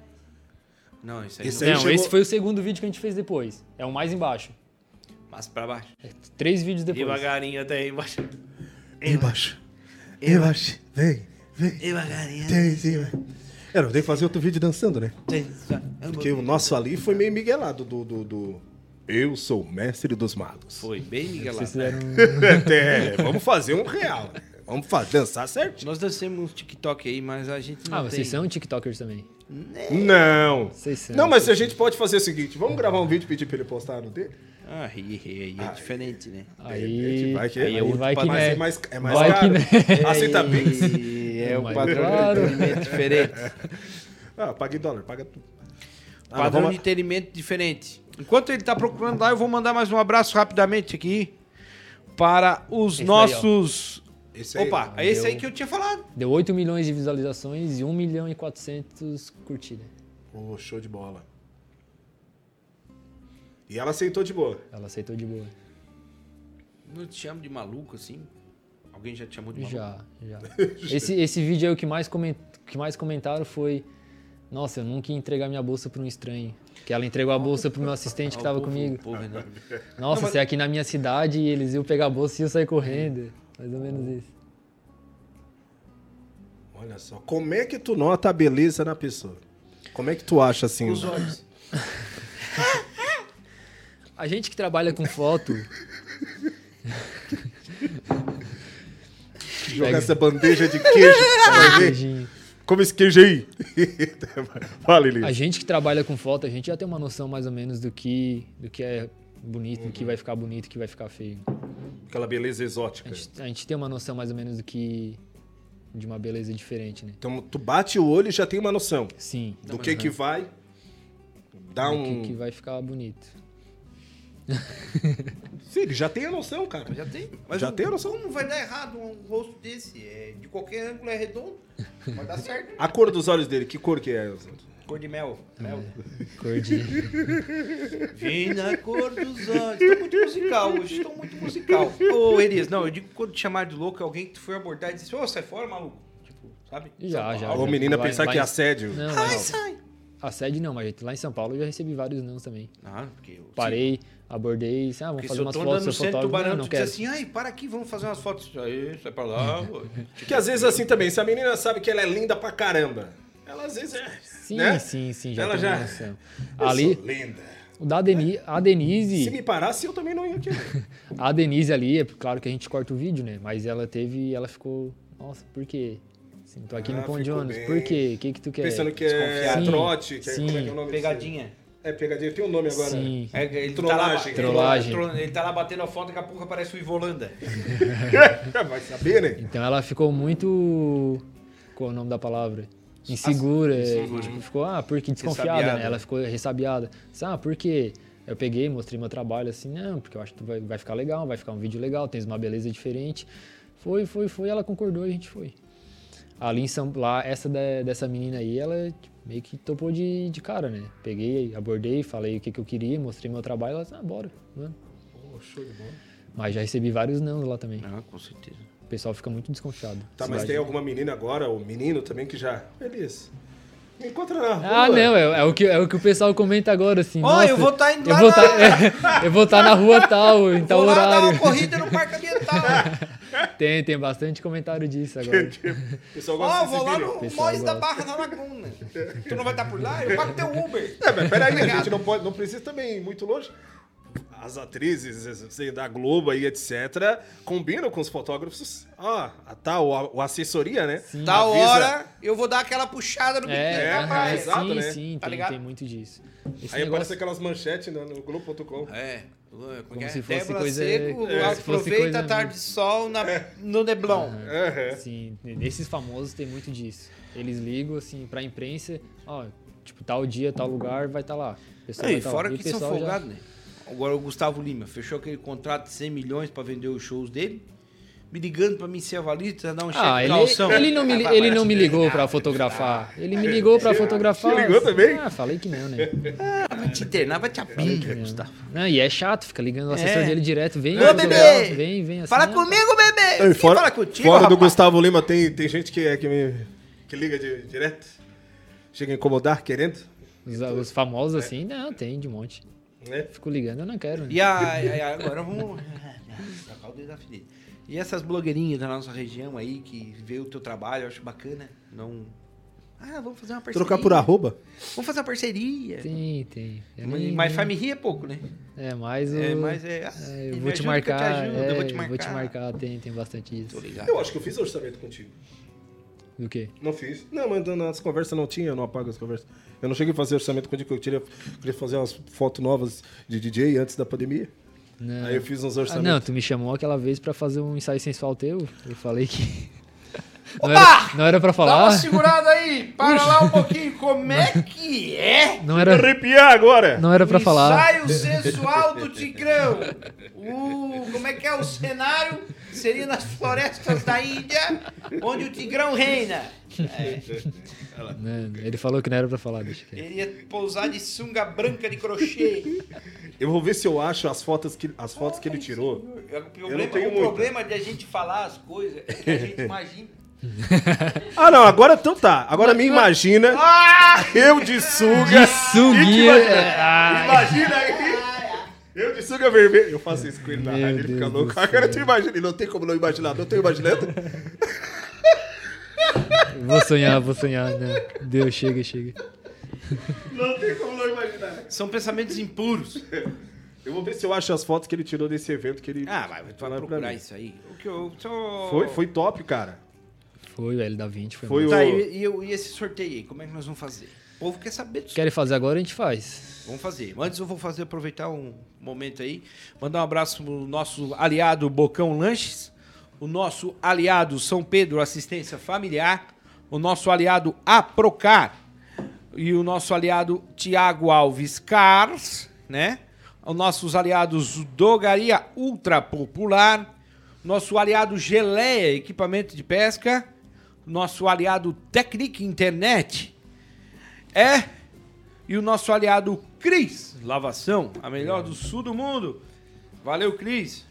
Não, isso aí Esse não. aí Não, chegou- esse foi o segundo vídeo que a gente fez depois. É o mais embaixo. Mas pra baixo. Três vídeos depois. Devagarinho até aí embaixo. Embaixo. Embaixo. Vem, vem. Devagarinho. Tem em cima. É, não, tem que fazer outro vídeo dançando, né? Porque o nosso ali foi meio miguelado do, do, do- Eu sou o mestre dos magos. Foi bem miguelado. Vocês fizeram É, vamos fazer um real. Né? Vamos fazer, dançar certinho. Nós dancemos uns TikTok aí, mas a gente não Ah, tem. vocês são tiktokers também. Não. Vocês são. Não, mas a gente pode fazer o seguinte: vamos gravar um vídeo e pedir pra ele postar no dele? Ah, aí, aí é diferente, né? Aí, Vai que- aí, aí vai que né. é mais, é mais Vai caro. que né. Aceita Pix? É o Mas padrão claro. de entretenimento diferente. Ah, paga em dólar, paga tudo. Ah, Padrão vamos- de entretenimento diferente. Enquanto ele tá procurando lá, eu vou mandar mais um abraço rapidamente aqui para os Esse nossos. Esse aí, Opa, é esse aí que eu tinha falado. Deu 8 milhões de visualizações e 1 milhão e 400 curtidas. Ô, show de bola. E ela aceitou de boa. Ela aceitou de boa. Não te chamo de maluco assim? Alguém já te chamou de maluco? Já, já. Esse, esse vídeo aí, o que mais, coment... que mais comentaram foi: Nossa, eu nunca ia entregar minha bolsa pra um estranho. Que ela entregou a bolsa pro meu assistente que tava o povo- comigo. povo, né? Nossa, se é aqui na minha cidade eles iam pegar a bolsa e eu sair correndo. Mais ou menos isso. Olha só, como é que tu nota a beleza na pessoa? Como é que tu acha assim? Os olhos. A gente que trabalha com foto. Jogar pega- essa bandeja de queijo. Come esse queijo aí. Fala, Eli. A gente que trabalha com foto, a gente já tem uma noção mais ou menos do que, do que é bonito, do que vai ficar bonito, do que vai ficar feio. Aquela beleza exótica. A gente, a gente tem uma noção mais ou menos do que. de uma beleza diferente, né? Então, tu bate o olho e já tem uma noção Sim. do que que vai dar do um... que, que vai ficar bonito. Sim, ele já tem a noção, cara. Já tem. Mas Já o- tem a noção. Como vai dar errado um rosto desse? É, de qualquer ângulo é redondo. Vai dar certo. A cor dos olhos dele, que cor que é? Cor de mel. Mel. Cor de. Vem na cor dos olhos. Tô muito musical hoje, tô muito musical. Ô, Elias, não, eu digo que quando te chamar de louco é alguém que tu foi abordar e disse, ô, sai fora, maluco. Tipo, sabe? Já, São já. Ou menina Vai- pensar vai- que é assédio. Não, Ai, não. sai. a sede não, mas lá em São Paulo eu já recebi vários não também. Ah, porque eu- Parei, abordei, disse, ah, vamos Porque se fazer eu umas tô fotos, andando no centro do Não, tu diz assim, ai, para aqui, vamos fazer umas fotos. Aí, sai pra lá. Que às vezes assim também, se a menina sabe que ela é linda pra caramba, ela às vezes é. Sim, né? sim, sim, já Ela já- noção. Eu Ali, sou linda. o da Deni, a Se Denise, me parasse, eu também não ia querer. a Denise ali, é claro que a gente corta o vídeo, né? Mas ela teve, ela ficou, nossa, por quê? Assim, tô aqui Ah, no pão de ônibus, por quê? O que que tu quer? Pensando que é Desconfiado. trote, que é, Sim, como é que é o nome disso? Pegadinha. É pegadinha, tem um nome agora. Sim. É, ele Trollagem. Tá lá, Trollagem. Ele, ele tá lá batendo a foto, daqui a pouco aparece o Ivolanda. Vai saber, né? Então ela ficou muito. Qual é o nome da palavra? Insegura. Tipo, ficou, ah, porque desconfiada, Ressabiada. né? Ela ficou ressabiada. Disse, ah, por quê? Eu peguei, mostrei meu trabalho assim, não, porque eu acho que vai, vai ficar legal, vai ficar um vídeo legal, tens uma beleza diferente. Foi, foi, foi, ela concordou e a gente foi. Ali em São lá, essa da- dessa menina aí, ela tipo, meio que topou de, de cara, né? Peguei, abordei, falei o que, que eu queria, mostrei meu trabalho, ela disse, ah, bora, mano. show de bola. Mas já recebi vários não lá também. Ah, com certeza. O pessoal fica muito desconfiado. Tá, mas tem alguma menina agora, ou menino também, que já. Beleza. Me encontra na rua. Ah, não, é, é o que, é o que o pessoal comenta agora, assim. Ó, nossa, eu vou tá indo eu lá vou na- tá, é, Eu vou estar na rua tal, em tal Vou lá dar horário. uma corrida no Parque Ambiental. Tem, tem bastante comentário disso agora. O pessoal Ó, gosta de vou se lá no Mois da. Barra da Laguna. Tu não vai estar por lá? Eu pago teu Uber. É, mas peraí, a gente não, pode, não precisa também ir muito longe. As atrizes sei, da Globo aí, etc., combinam com os fotógrafos. Ah, a tal, a, o assessoria, né? Da Avisa- hora, eu vou dar aquela puxada no biquíni É, É, aham, praia. exato, sim, né? sim, Tá tem, ligado? tem muito disso. Esse Aí negócio, aparece aquelas manchetes no, no Globo.com. É. Como Como é? se fosse Débora coisa- Seco, é, se fosse aproveita coisa- a tarde de sol na, no Neblon. É, assim, nesses famosos tem muito disso. Eles ligam, assim, pra imprensa, ó, tipo, tal dia, tal lugar, vai estar lá. O pessoal É, vai e tá fora lá. E que são pessoal já- folgados, né? Agora o Gustavo Lima fechou aquele contrato de 100 milhões pra vender os shows dele, me ligando pra mim ser avalista, dar um cheque Ah, de ele, calção. ele não me, Ah, ele não me ligou vai fotografar. Ele me ligou pra fotografar. Te ligou também? Ah, falei que não, né? Ah, vai te internar, vai te a pinga, Gustavo. Não, e é chato, fica ligando o assessor É. dele direto. Vem, Ô, bebê! vem, vem assim. Fala ah, comigo, bebê! E fora fala contigo, fora do? Gustavo Lima, tem, tem gente que, é, que, me, que liga de, direto. Chega a incomodar, querendo. Os, os famosos assim, não, tem de monte. Né? Fico ligando, eu não quero. Né? E a, a- agora vamos. Tacar o dedo da ferida. E essas blogueirinhas da nossa região aí que vê o teu trabalho, eu acho bacana. Não. Ah, vamos fazer uma parceria. Trocar por arroba? Vamos fazer uma parceria. Tem, tem. Eu Mas, nem- mas nem- faz me rir é pouco, né? É, mais o. É, mas é. ah, é, eu vou ajuda marcar. Eu é, eu vou te marcar. vou te marcar, tem, tem bastante isso. Eu acho que eu fiz orçamento contigo. Do quê? Não fiz. Não, mas nas conversas não tinha, eu não apago as conversas. Eu não cheguei a fazer orçamento contigo, eu queria, queria fazer umas fotos novas de DJ antes da pandemia. Não. Aí eu fiz uns Ah, orçamentos. não, tu me chamou aquela vez pra fazer um ensaio sensual teu. Eu falei que. Não Opa! era, não era pra Dá uma falar? segurada aí, para lá um pouquinho. Como é que é? Não era, Arrepiar agora! não era pra falar. Ensaio sensual do Tigrão. O, como é que é o cenário? Seria nas florestas da Índia, onde o Tigrão reina. Não, ele falou que não era pra falar, deixa quieto. Ele ia pousar de sunga branca de crochê. Eu vou ver se eu acho as fotos que, as fotos que ele tirou. O problema, não tenho o problema de a gente falar as coisas é que a gente imagina. Ah, não, agora então tá. Agora me imagina Ah! eu de sunga. Sunguinha. Imagina, é, ah, imagina aí. Eu de sunga vermelha. Eu faço isso com ele na Meu rádio, ele fica Deus louco. Agora tu imagina. Não tem como não imaginar. Não tô imaginando. vou sonhar, vou sonhar. Né? Deus, chega, chega. Não tem como não imaginar. São pensamentos impuros. Eu vou ver se eu acho as fotos que ele tirou desse evento que ele. Ah, vai, tu vai procurar mim. isso aí. O que eu só... Foi, foi top, cara. Foi, velho, da 20. Foi, Foi massa. o- Tá, e, e, e esse sorteio aí, como é que nós vamos fazer? O povo quer saber disso. Querem fazer agora, a gente faz. Vamos fazer. Antes eu vou fazer, aproveitar um momento aí, mandar um abraço pro nosso aliado Bocão Lanches, o nosso aliado São Pedro Assistência Familiar, o nosso aliado Aprocar e o nosso aliado Tiago Alves Cars, né? Os nossos aliados Dogaria Ultra Popular, nosso aliado Geleia Equipamento de Pesca, nosso aliado Technic Internet, é e o nosso aliado Cris Lavação, a melhor do sul do mundo. Valeu, Cris.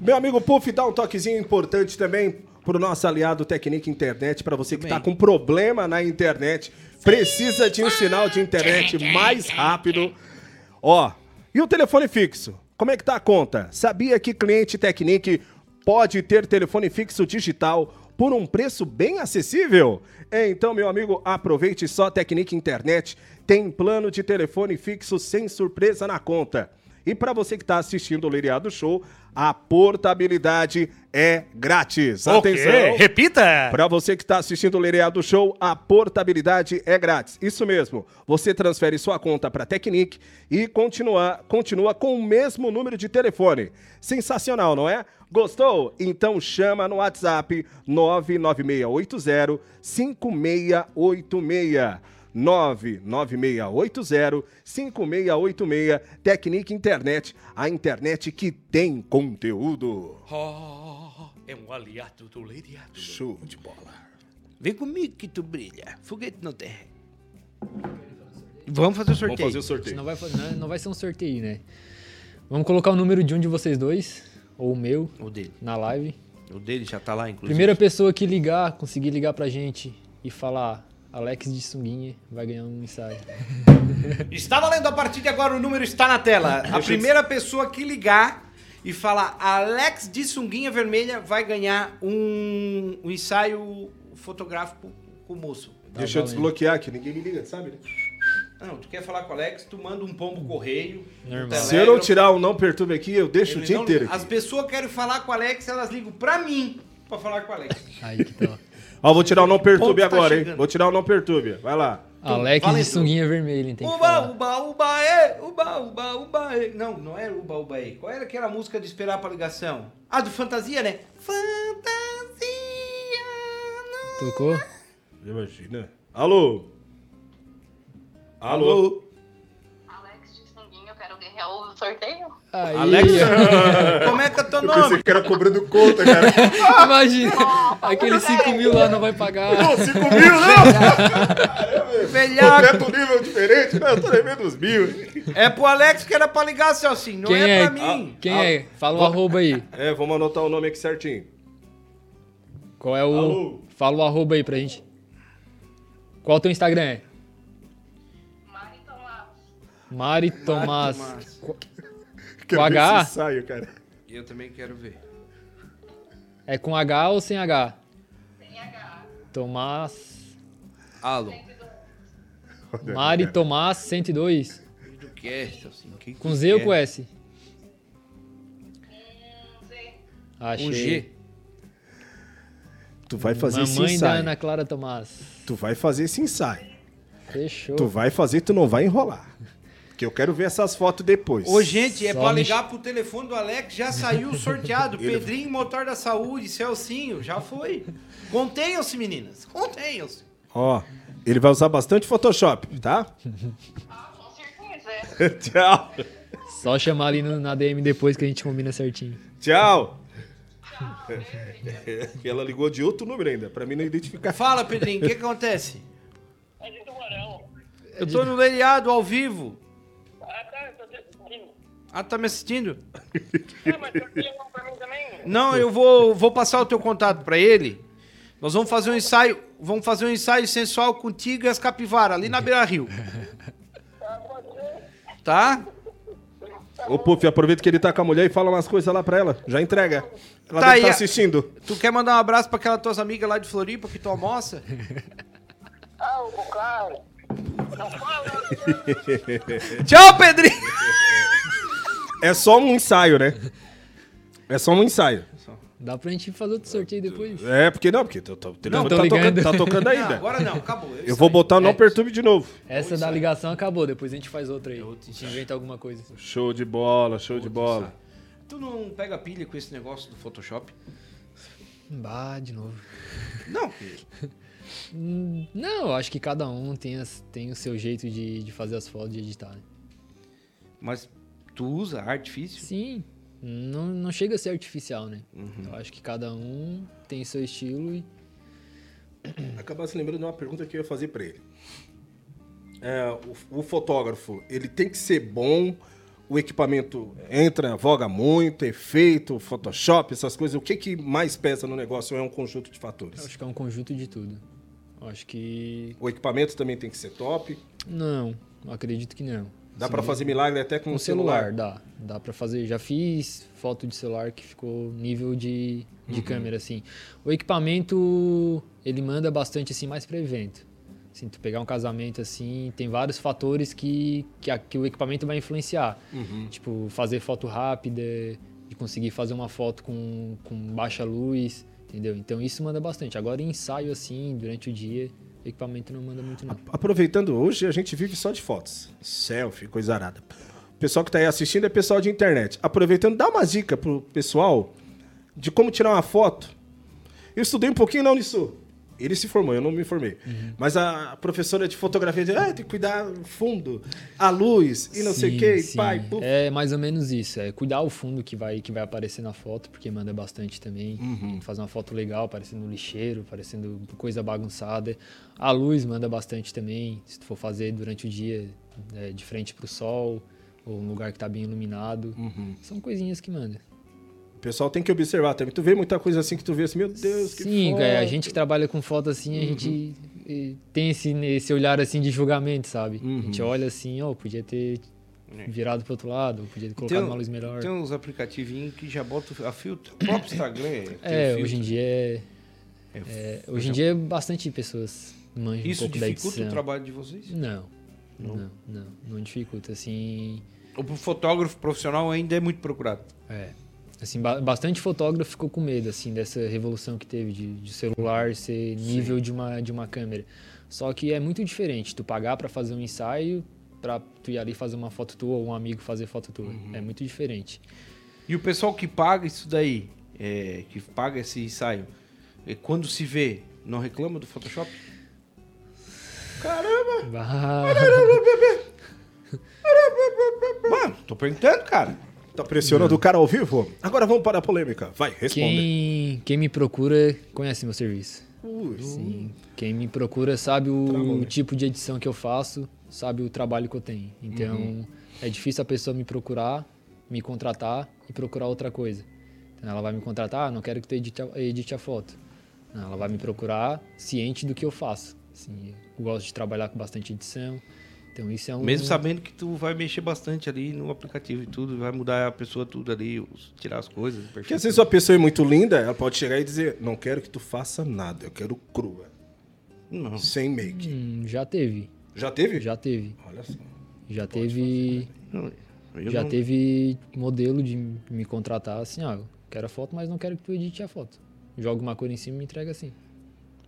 Meu amigo Puff, dá um toquezinho importante também. pro nosso aliado Tecnic Internet, para você que tá bem. com problema na internet, precisa de um sinal de internet mais rápido. Ó, e o telefone fixo? Como é que tá a conta? Sabia que cliente Tecnic pode ter telefone fixo digital por um preço bem acessível? Então, meu amigo, aproveite só Tecnic Internet. Tem plano de telefone fixo sem surpresa na conta. E para você que está assistindo o Leiriado Show, a portabilidade é grátis. Atenção! Repita! Para você que está assistindo o Lereado Show, a portabilidade é grátis. Isso mesmo. Você transfere sua conta para a Technic e continua, continua com o mesmo número de telefone. Sensacional, não é? Gostou? Então chama no WhatsApp 99680 5686. 99680 5686 Technic Internet, a internet que tem conteúdo. Oh, é um aliado do Leriado. Show de bola. Vem comigo que tu brilha. Foguete no terra. Vamos fazer o Vamos sorteio. fazer o Não sorteio. vai, não, não vai ser um sorteio, né? Vamos colocar o número de um de vocês dois, ou o meu, O dele. na live. O dele já tá lá, inclusive. Primeira pessoa que ligar, conseguir ligar pra gente e falar Alex de sunguinha, vai ganhar um ensaio. Está valendo a partir de agora, o número está na tela. A primeira pessoa que ligar e falar Alex de sunguinha vermelha vai ganhar um, um ensaio fotográfico com o moço. Deixa eu valendo. desbloquear que ninguém me liga, sabe? né? Não, tu quer falar com o Alex, tu manda um pombo correio. um Normal. Se eu não tirar o não perturbe aqui, eu deixo o dia não- inteiro. As pessoas querem falar com o Alex, elas ligam pra mim pra falar com o Alex. Aí que tá. Ó, vou tirar o não perturbe tá agora, hein? Vou tirar o não perturbe. Vai lá. Alex valendo. de sunguinha vermelha, que Uba, uba, uba, é, uba, uba, uba, é. Não, não era uba, uba, é. Qual era aquela música de esperar pra ligação? Ah, do Fantasia, né? Fantasia. não- Tocou? Imagina. Alô? Alô? Alô? Alex de eu quero ganhar o sorteio. Aí, Alex? Como é que é teu Eu pensei nome? que era cobrando conta, cara. imagina, aqueles 5 mil lá não vai pagar. Pô, 5 mil, não? Velhaco. Completo nível diferente. Não, eu tô devendo os mil. É pro Alex que era pra ligar, Celcinho. Não Quem é, é? pra mim. Quem é? Fala o arroba aí. É, vamos anotar o nome aqui certinho. Qual é o. Alô? Fala o arroba aí pra gente. Qual o teu Instagram é? Mari Tomás. Ver H? ensaio, cara. Eu também quero ver. É com H ou sem H? Sem H. Tomás. Alô. Mari Tomás 102. Do que é, Celcinho? Que Com Z ou com S? Um Z. Achei. Um G. Tu vai fazer esse Mamãe da ensaio. Ana Clara Tomás. Tu vai fazer esse ensaio. Fechou. Tu vai fazer, tu não vai enrolar. Que eu quero ver essas fotos depois. Ô, gente, é Só pra me- ligar pro telefone do Alex, já saiu sorteado. Ele- Pedrinho, motor da saúde, Celcinho, já foi. Contenham-se, meninas. Contenham-se. Ó, ele vai usar bastante Photoshop, tá? Ah, com certeza. Tchau. Só chamar ali no- na DM depois que a gente combina certinho. Tchau. Ela ligou de outro número ainda, pra mim não identificar. Fala, Pedrinho, o que, que acontece? É de Tubarão. Eu tô no Leriado ao vivo. Ah, tá me assistindo? Ah, mas eu um pra mim também. Não, eu vou, vou passar o teu contato pra ele. Nós vamos fazer um ensaio, vamos fazer um ensaio sensual contigo e as capivaras ali na Beira Rio. Tá? Ô, Puff, aproveita que ele tá com a mulher e fala umas coisas lá pra ela. Já entrega. Ela Tá deve tá assistindo. Tu quer mandar um abraço pra aquelas tuas amigas lá de Floripa que tu almoça? Ah, o claro. Não fala. Tchau, Pedrinho! É só um ensaio, né? É só um ensaio. Dá pra gente fazer outro sorteio depois. É, porque não, porque o telefone Não, tá, tocando, tá tocando Não, ainda. agora não, acabou. Eu vou botar o não É. perturbe de novo. Essa da ligação acabou, depois a gente faz outra aí. A gente inventa alguma coisa. Show de bola, show de bola. Tu não pega pilha com esse negócio do Photoshop? Bah, de novo. Não. Hum, Não, eu acho que cada um tem, as- tem o seu jeito de, de fazer as fotos, de editar. né? Mas tu usa artifício? Sim, não, não chega a ser artificial, né? Eu acho que cada um tem seu estilo e Acabar se lembrando de uma pergunta que eu ia fazer pra ele. É, o, o fotógrafo, ele tem que ser bom o equipamento entra, voga muito, efeito, Photoshop, essas coisas. O que, que mais pesa no negócio? Ou é um conjunto de Eu fatores? acho que é um conjunto de tudo. Eu acho que. O equipamento também tem que ser top. Não, acredito que não. Dá pra fazer milagre até com o celular, celular. dá. Dá pra fazer. Já fiz foto de celular que ficou nível de, Uhum. de câmera, assim. O equipamento, ele manda bastante, assim, mais pra evento. Assim, tu pegar um casamento, assim, tem vários fatores que, que, a- que o equipamento vai influenciar. Uhum. Tipo, fazer foto rápida, de conseguir fazer uma foto com, com baixa luz, entendeu? Então isso manda bastante. Agora ensaio, assim, durante o dia, equipamento não manda muito, não. Aproveitando hoje, a gente vive só de fotos. Selfie, coisa arada. O pessoal que tá aí assistindo é pessoal de internet. Aproveitando, dá uma dica pro pessoal de como tirar uma foto. Eu estudei um pouquinho na Unisul. Ele se formou, eu não me formei. Uhum. Mas a professora de fotografia disse, ah, tem que cuidar do fundo, a luz e não sei o Sim, que, sim. pai, puf. É mais ou menos isso. É cuidar o fundo que vai, que vai aparecer na foto, porque manda bastante também. Uhum. Fazer uma foto legal, parecendo lixeiro, parecendo coisa bagunçada. A luz manda bastante também. Se tu for fazer durante o dia, é, de frente pro sol, ou um lugar que tá bem iluminado. Uhum. São coisinhas que manda. O pessoal tem que observar também. Tu vê muita coisa assim que tu vê assim, meu Deus, que Sim, foto. é, a gente que trabalha com foto assim, a gente eh, tem esse, esse olhar assim de julgamento, sabe? A gente Uhum. olha assim, ó, podia ter virado pro outro lado, podia ter colocado Tem- uma luz melhor. Tem uns aplicativinhos que já botam a filtro. O próprio Instagram tem É, filtro. hoje em dia é, É, é, hoje em dia bastante pessoas manjam um Isso pouco da dificulta edição. o trabalho de vocês? Não, não, não, não, dificulta, assim, O fotógrafo profissional ainda é muito procurado. é, assim, ba- bastante fotógrafo ficou com medo, assim, dessa revolução que teve de, de celular ser nível de uma, de uma câmera. Só que é muito diferente, tu pagar pra fazer um ensaio, pra tu ir ali fazer uma foto tua ou um amigo fazer foto tua, Uhum. é muito diferente. E o pessoal que paga isso daí, é, que paga esse ensaio, é, quando se vê, não reclama do Photoshop? Bah, Mano, tô perguntando, cara. Tá pressionando o cara ao vivo? Agora vamos para a polêmica. Vai, responde. quem, quem me procura conhece meu serviço. Ui, Sim. Quem me procura sabe o né? tipo de edição que eu faço, sabe o trabalho que eu tenho. Então, Uhum. é difícil a pessoa me procurar, me contratar e procurar outra coisa. Então, ela vai me contratar, ah, não quero que tu edite a, edite a foto. Não, ela vai me procurar ciente do que eu faço. Assim, eu gosto de trabalhar com bastante edição. Então, isso é um... Mesmo sabendo que tu vai mexer bastante ali no aplicativo e tudo, vai mudar a pessoa tudo ali, os- tirar as coisas. Porque às vezes uma pessoa é muito linda, ela pode chegar e dizer, não quero que tu faça nada, eu quero crua, Não. sem make. Hum, já teve, Já teve? já teve. Olha só. Já teve... não, eu já não- teve modelo de me contratar assim, ah, eu quero a foto, mas não quero que tu edite a foto. Joga uma cor em cima e me entrega assim.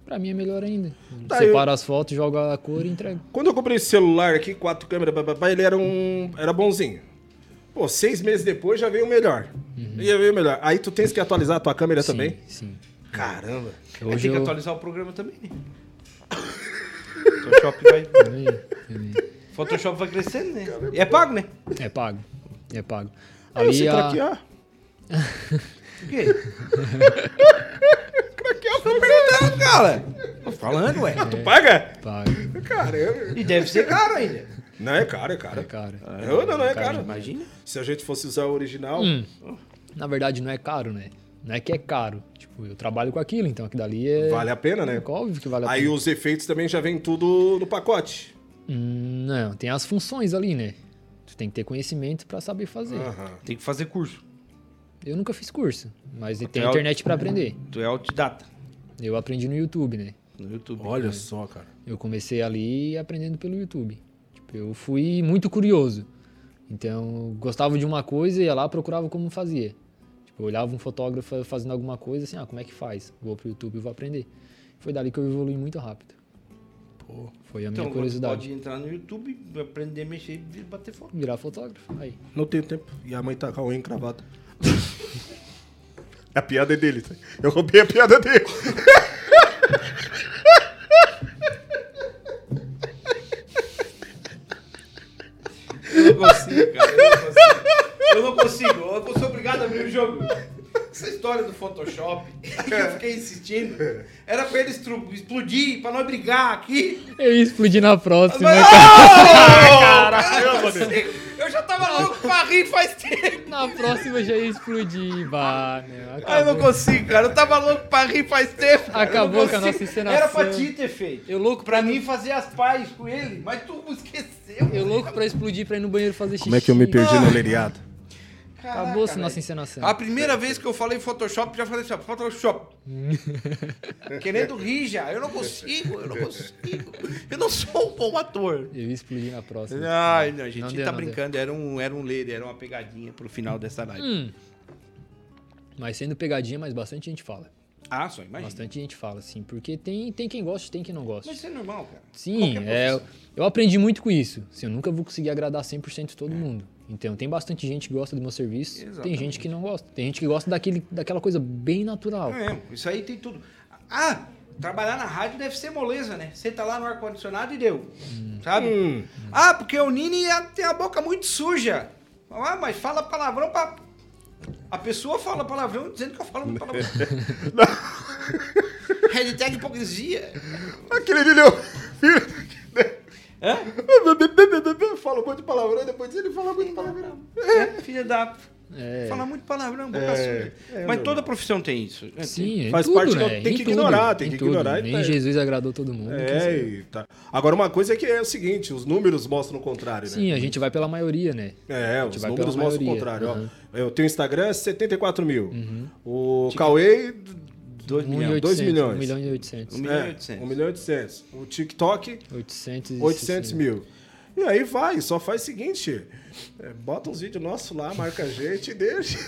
Pra mim é melhor ainda. Tá, Separa as fotos, joga a cor e entrega. Quando eu comprei esse celular aqui, quatro câmeras, ele era um. era bonzinho. Pô, seis meses depois já veio o melhor. Já veio o melhor. Aí tu tens que atualizar a tua câmera também? Sim, sim. Caramba. Aí Hoje tem que eu... atualizar o programa também, né? Photoshop vai. Photoshop vai crescendo, né? E é pago, né? É pago. É pago. Aí eu sei a- craquear. Por quê? Craquear, tô perguntando, cara. Tô falando, ué. Tu paga? Paga. Caramba. E deve ser caro ainda. Não, é caro, é caro. É caro. Não, não, não é caro. Imagina. Se a gente fosse usar o original, Hum. Na verdade, não é caro, né? Não é que é caro. Tipo, eu trabalho com aquilo, então aquilo dali é... vale a pena, né? Óbvio que vale a Aí pena. os efeitos também já vem tudo no pacote. Hum, não, tem as funções ali, né? Tu tem que ter conhecimento pra saber fazer. Aham. Tem que fazer curso. Eu nunca fiz curso, mas tem é internet pra aprender. Tu é autodidata Eu aprendi no YouTube, né? no YouTube. Olha só, cara. Eu comecei ali aprendendo pelo YouTube. Tipo, eu fui muito curioso. Então, gostava de uma coisa, ia lá, procurava como fazia. Tipo, eu olhava um fotógrafo fazendo alguma coisa, assim, ah, como é que faz? Vou pro YouTube e vou aprender. Foi dali que eu evolui muito rápido. Pô. Foi a minha Então, você curiosidade. pode entrar no YouTube, aprender a mexer e bater foto. Virar fotógrafo. Aí. Não tenho tempo. E a mãe tá com a unha encravada. A piada é dele, tá? Eu roubei a piada dele. Eu não consigo, cara. Eu não consigo. Eu não consigo. Eu ser obrigado a abrir o jogo. Essa história do Photoshop, que eu fiquei insistindo, era pra ele explodir, pra nós brigar aqui. Eu ia explodir na próxima. Mas- cara. Caralho, eu já tava louco pra rir faz tempo. Na próxima já ia explodir, bah, meu. Ah, eu não consigo, cara. Eu tava louco pra rir faz tempo. cara. Eu Acabou com a nossa encenação. Era pra ti ter feito. eu louco Pra pra mim fazer as pazes com ele, mas tu esqueceu. Eu louco pra explodir pra ir no banheiro fazer xixi. Como é que eu me perdi no leriado? Acabou-se Caraca, nossa velho. encenação. A primeira vez que eu falei Photoshop, já falei assim, Photoshop. Querendo rir já. Eu não consigo, eu não consigo. Eu não sou um bom ator. Eu ia explodir na próxima. Ai, não, a gente Não deu, tá não deu. brincando. Era um, era um lady, era uma pegadinha pro final dessa live. Hum. Mas sendo pegadinha, mas bastante gente fala. Ah, só imagina. Bastante gente fala, assim. Porque tem, tem quem gosta e tem quem não gosta. Mas isso é normal, cara. Sim, é, eu aprendi muito com isso. Assim, eu nunca vou conseguir agradar 100% todo mundo. Então, tem bastante gente que gosta do meu serviço, tem Exatamente. gente que não gosta. Tem gente que gosta daquele, daquela coisa bem natural. É, isso aí tem tudo. Ah, trabalhar na rádio deve ser moleza, né? Você tá lá no ar-condicionado e deu. Sabe? Hum. Ah, porque o Nini tem a boca muito suja. Ah, mas fala palavrão pra. A pessoa fala palavrão dizendo que eu falo palavrão. Hashtag hipocrisia. Aquele milhão. Hã? Fala um monte de palavrão, depois ele fala muito palavrão. É, filha da. É, Fala muito palavrão, boca É, suja. é mas toda profissão tem isso. né? sim, Faz tudo, parte, né? tem Em que tudo, ignorar, tem em que tudo. ignorar e Nem tá- Jesus agradou todo mundo. É, tá. Agora, uma coisa é que é o seguinte, os números mostram o contrário, né? Sim, a gente vai pela maioria, né? É, os vai números mostram o contrário. ó. aham. Eu tenho Instagram, 74 mil. O Cauê, 2 Um milhões. e dois 800, milhões. Um milhão e 800. Um milhão e é, 800. 1 milhão e 800. O TikTok, 800, 800 mil. E aí vai, só faz o seguinte: é, bota uns vídeos nossos lá, marca a gente e deixa.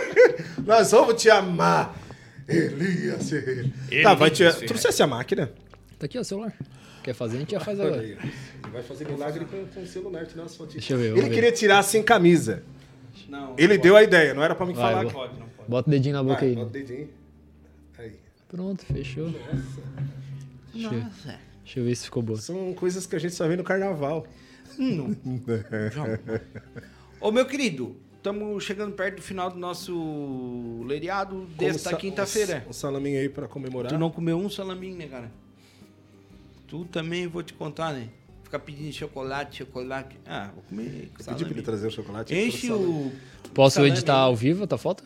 Nós vamos te amar. Elias Ferreira. Tá, vai te. Trouxesse a máquina? Tá aqui, ó, o celular. Quer fazer, a gente já faz Olha agora. aí. Vai fazer milagre com, com o celular, tirar as fotinhas. Deixa eu ver, Ele ver. queria tirar sem camisa. Não, Ele não deu a ideia, não era pra me Vai, falar. que- pode, não pode. Bota o dedinho na boca Vai, aí. bota o dedinho. Pronto, fechou. Deixa, eu- Nossa. deixa eu ver se ficou boa. São coisas que a gente só vê no carnaval. Não. Ô, meu querido, estamos chegando perto do final do nosso leriado Como desta quinta-feira. Um salaminho aí pra comemorar. Tu não comeu um salaminho, né, cara? Tu também, vou te contar, né? Ficar pedindo chocolate, chocolate. Ah, vou comer Pedi pra salame. ele trazer o chocolate. Enche o... Posso salame editar ao vivo a tua foto?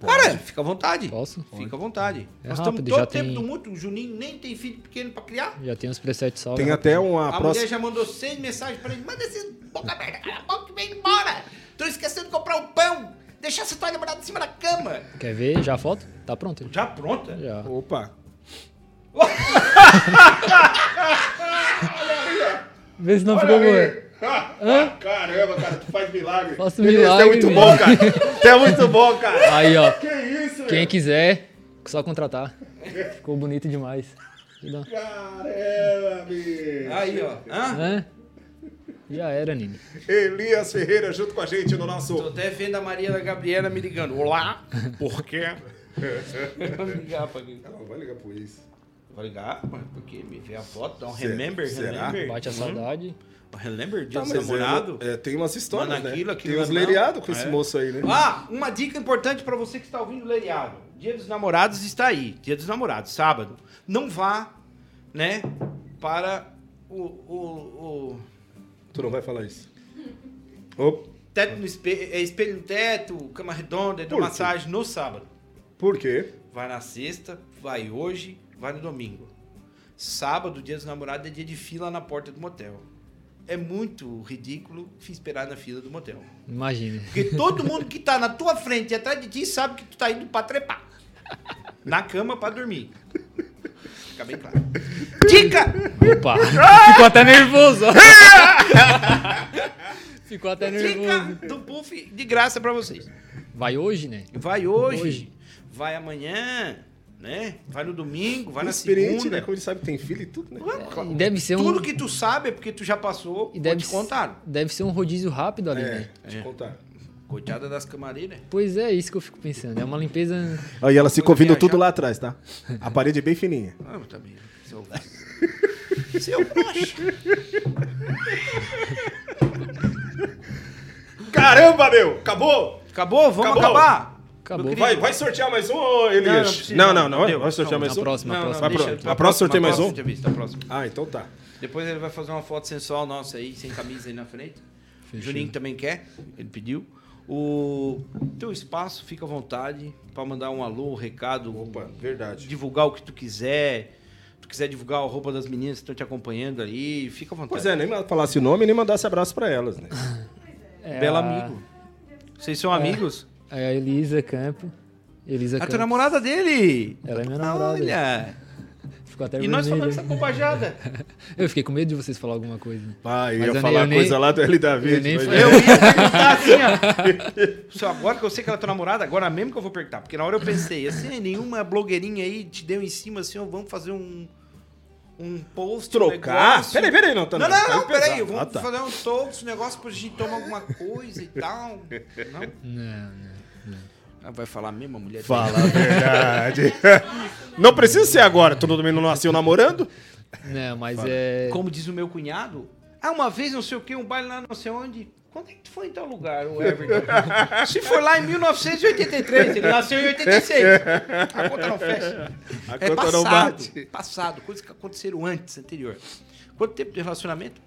Cara, fica à vontade. Posso? Fica à vontade. É Nós rápido, estamos todo já o tempo tem- do mundo. O Juninho nem tem filho pequeno pra criar. Já tem os presets salvos. Tem até uma A próxima. mulher já mandou seis mensagens pra ele. Manda esses boca aberta, cala a boca e vem embora. Tô esquecendo de comprar o pão. Deixar essa tua namorada em cima da cama. Quer ver já a foto? Tá pronto. Já pronta? Já. Opa. Vê se não ficou boa. Caramba, cara, tu faz milagre. Faço Beleza, milagre, É muito bom, cara. Tu é muito bom, cara. Aí, ó. Que isso, Quem velho? quiser, só contratar. Ficou bonito demais. Dar- Caramba, bicho. Aí, ó. Hã? Hã? Já era, Nini. Elias Ferreira junto com a gente no nosso. Tô até vendo a Maria da Gabriela me ligando. Olá, por quê? Vou ligar pra quem? Não, vai ligar pro isso. Vou ligar, porque me vê a foto, dá um remember, Será? remember. Bate a saudade. Remember, dia Tá, namorados. é, é, tem umas histórias, Mano, né? aquilo, tem uns leriados com esse É. moço aí, né? Ah, uma dica importante pra você que está ouvindo o Leriado. Dia dos Namorados está aí. Dia dos Namorados, sábado. Não vá, né, para o, o, o Tu não vai falar isso. Opa. teto no espelho, é espelho no teto, cama redonda, Por quê? massagem no sábado. Por quê? Vai na sexta, vai hoje, vai no domingo. Sábado, dia dos namorados, é dia de fila na porta do motel. É muito ridículo esperar na fila do motel. Imagina. Porque todo mundo que tá na tua frente e atrás de ti sabe que tu tá indo pra trepar. Na cama pra dormir. Fica bem claro. Dica! Opa! Ficou até nervoso. Ficou até Dica nervoso. do Puff de graça pra vocês. Vai hoje, né? Vai hoje, Hoje. vai amanhã, né? Vai no domingo, vai na experiente, segunda. né? Como ele sabe que tem filho e tudo, né? E deve ser um. Tudo que tu sabe é porque tu já passou E deve, te contaram. deve ser um rodízio rápido ali, É, né? te contar. Coitada das camareiras. Pois é, isso que eu fico pensando. É uma limpeza. Aí ela se viajar. tudo lá atrás, tá? A parede é bem fininha. Ah, mas também. Seu... Seu broxa. Caramba, meu! Acabou? Acabou? Vamos Acabou. acabar? Acabou. Vai, vai sortear mais um, ô, Não, não Elias? Não, não, não, não. não deu. Vai sortear Não, mais um? próxima, Não, não, próxima. pro- deixa. a próxima sorteia mais um? Próximo. Ah, então tá. Depois ele vai fazer uma foto sensual nossa aí, sem camisa aí na frente. Fechou. Juninho também quer, ele pediu. O teu espaço, fica à vontade para mandar um alô, um recado, Opa, verdade. divulgar o que tu quiser. Se tu quiser divulgar a roupa das meninas que estão te acompanhando ali, fica à vontade. Pois é, nem falasse o nome, nem mandasse abraço pra elas, né? É Belo a- amigo. Vocês são amigos? É a Elisa Campo. Elisa A tua namorada dele. Ela é minha namorada. Olha. Ficou até E nós falando essa bobajada. Eu fiquei com medo de vocês falar alguma coisa. Ah, Mas ia eu falar nem- eu coisa nem- lá do L David. eu nem mas-. Eu ia perguntar assim, ó. Só agora que eu sei que ela é tua namorada, agora mesmo que eu vou perguntar. Porque na hora eu pensei, assim, nenhuma blogueirinha aí te deu em cima assim, ó, vamos fazer um. Um post. um Trocar? negócio. Peraí, peraí, não, tá Não, não, não, tá peraí. Vamos Ah, tá. fazer um toast, um negócio pra gente tomar alguma coisa e tal. Não? Não, não. Ah, Vai falar mesmo a mulher dele? Fala a verdade. não precisa ser agora, todo mundo não nasceu namorando. Não, mas é. Como diz o meu cunhado, ah, uma vez não sei o que, um baile lá não sei onde. Quando é que tu foi em tal lugar, o Everton? Se foi lá em 1983, ele nasceu em 86. A conta não fecha. A É conta não passado, bate. passado, coisas que aconteceram antes, anterior. Quanto tempo de relacionamento?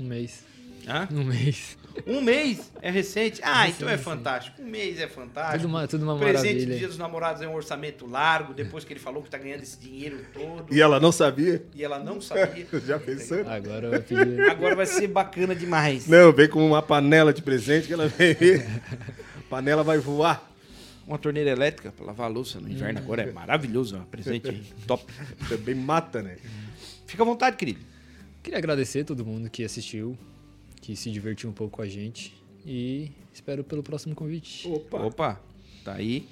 Um mês. Hã? Um mês. Um mês é recente. Ah, então é fantástico. Um mês é fantástico. Tudo uma, tudo uma Presente do maravilha. Dia dos Namorados é um orçamento largo, depois que ele falou que tá ganhando esse dinheiro todo. E ela não sabia? E ela não sabia. Já pensou? Agora vou pedir. Agora vai ser bacana demais. Não, vem com uma panela de presente que ela vem. A panela vai voar. Uma torneira elétrica pra lavar a louça no inverno agora é maravilhoso, é um presente top. Também mata, né? Fica à vontade, querido. Queria agradecer todo mundo que assistiu, que se divertiu um pouco com a gente. E espero pelo próximo convite. Opa. Opa, tá aí.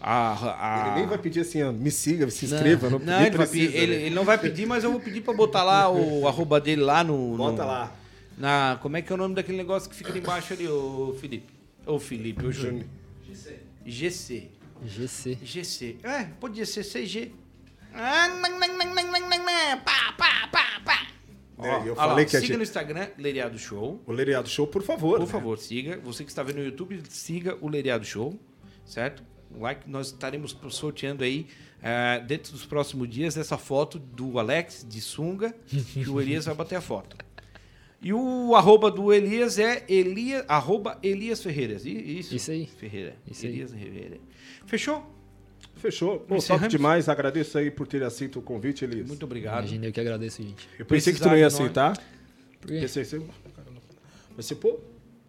A, a... Ele nem vai pedir assim, ó, me siga, se inscreva. Não, Não, nem ele, precisa, ele, né? ele não vai pedir, mas eu vou pedir pra botar lá o arroba dele lá no. Bota no- lá. Na, como é que é o nome daquele negócio que fica ali embaixo ali, ô Felipe? Ô Felipe, ô Júnior. GC. GC. GC. É, podia ser CG. Ah, Pá, pá, pá, pá. É, Ó, eu ó falei lá, que siga gente- no Instagram, Leriado Show. O Leriado Show, por favor. Por né? favor, siga. Você que está vendo no YouTube, siga o Leriado Show, certo? Like, nós estaremos sorteando aí, eh, dentro dos próximos dias, essa foto do Alex de sunga, que o Elias vai bater a foto. E o arroba do Elias é Elias, arroba Elias Ferreiras. Isso, Isso aí. Ferreira. Isso aí. Elias Ferreira. Fechou? Fechou. Pô, top demais. Agradeço aí por ter aceito o convite, Elias. Muito obrigado. Imagina, eu que agradeço, gente. Eu pensei que tu não Precisar ia aceitar. Por quê? Pensei assim, mas você, pô,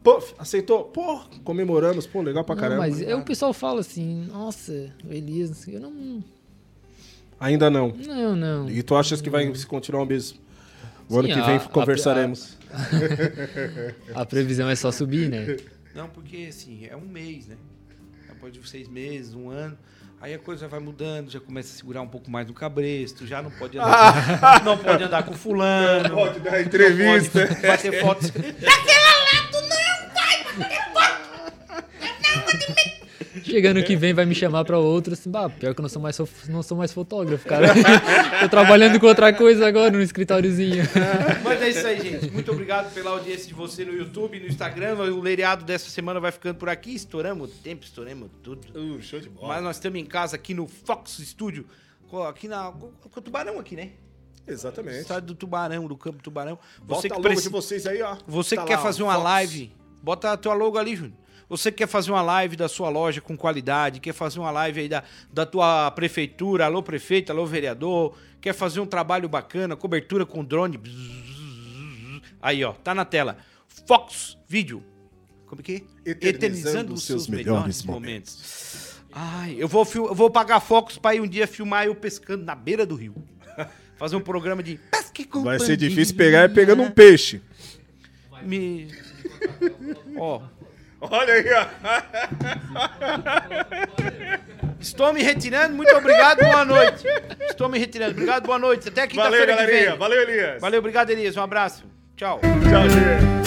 pô, aceitou, pô, comemoramos, pô, legal pra Não, caramba. mas é, o pessoal fala assim, nossa, o Elias, eu não. Ainda não. Não, não. E tu achas que vai se continuar o mesmo? O ano Sim, que a- vem a- conversaremos. A previsão é só subir, né? Não, porque assim, é um mês, né? Depois de seis meses, um ano. Aí a coisa vai mudando, já começa a segurar um pouco mais no cabresto, já não pode andar, com, não pode andar com fulano. Pode dar entrevista. Não pode bater fotos. Chegando que vem vai me chamar pra outro, assim, bah, pior que eu não sou mais, não sou mais fotógrafo, cara. Tô trabalhando com outra coisa agora no escritóriozinho. Mas é isso aí, gente. Muito obrigado pela audiência de você no YouTube, no Instagram. O leiriado dessa semana vai ficando por aqui. Estouramos o tempo, estouramos tudo. Uh, show de bola. Mas nós estamos em casa aqui no Fox Studio, aqui na, com o Tubarão aqui, né? Exatamente. Estádio do Tubarão, do Campo Tubarão. Bota Você a que logo precisa... de vocês aí, ó. Você Tá que quer lá, fazer ó, uma Fox. live, bota a tua logo ali, Júnior. Você que quer fazer uma live da sua loja com qualidade, quer fazer uma live aí da, da tua prefeitura, alô prefeito, alô vereador, quer fazer um trabalho bacana, cobertura com drone. Aí, ó, tá na tela. Fox Vídeo. Como que é? Eternizando os seus melhores momentos. Ai, eu vou, eu vou pagar Fox pra ir um dia filmar eu pescando na beira do rio. Fazer um programa de pesca e Vai ser difícil pegar pegando um peixe. Me... Ó, Olha aí, ó. estou me retirando. Muito obrigado, boa noite. Estou me retirando. Obrigado, boa noite. Até quinta-feira que vem. Valeu, Elias. Valeu, obrigado, Elias. Um abraço. Tchau. Tchau, gente.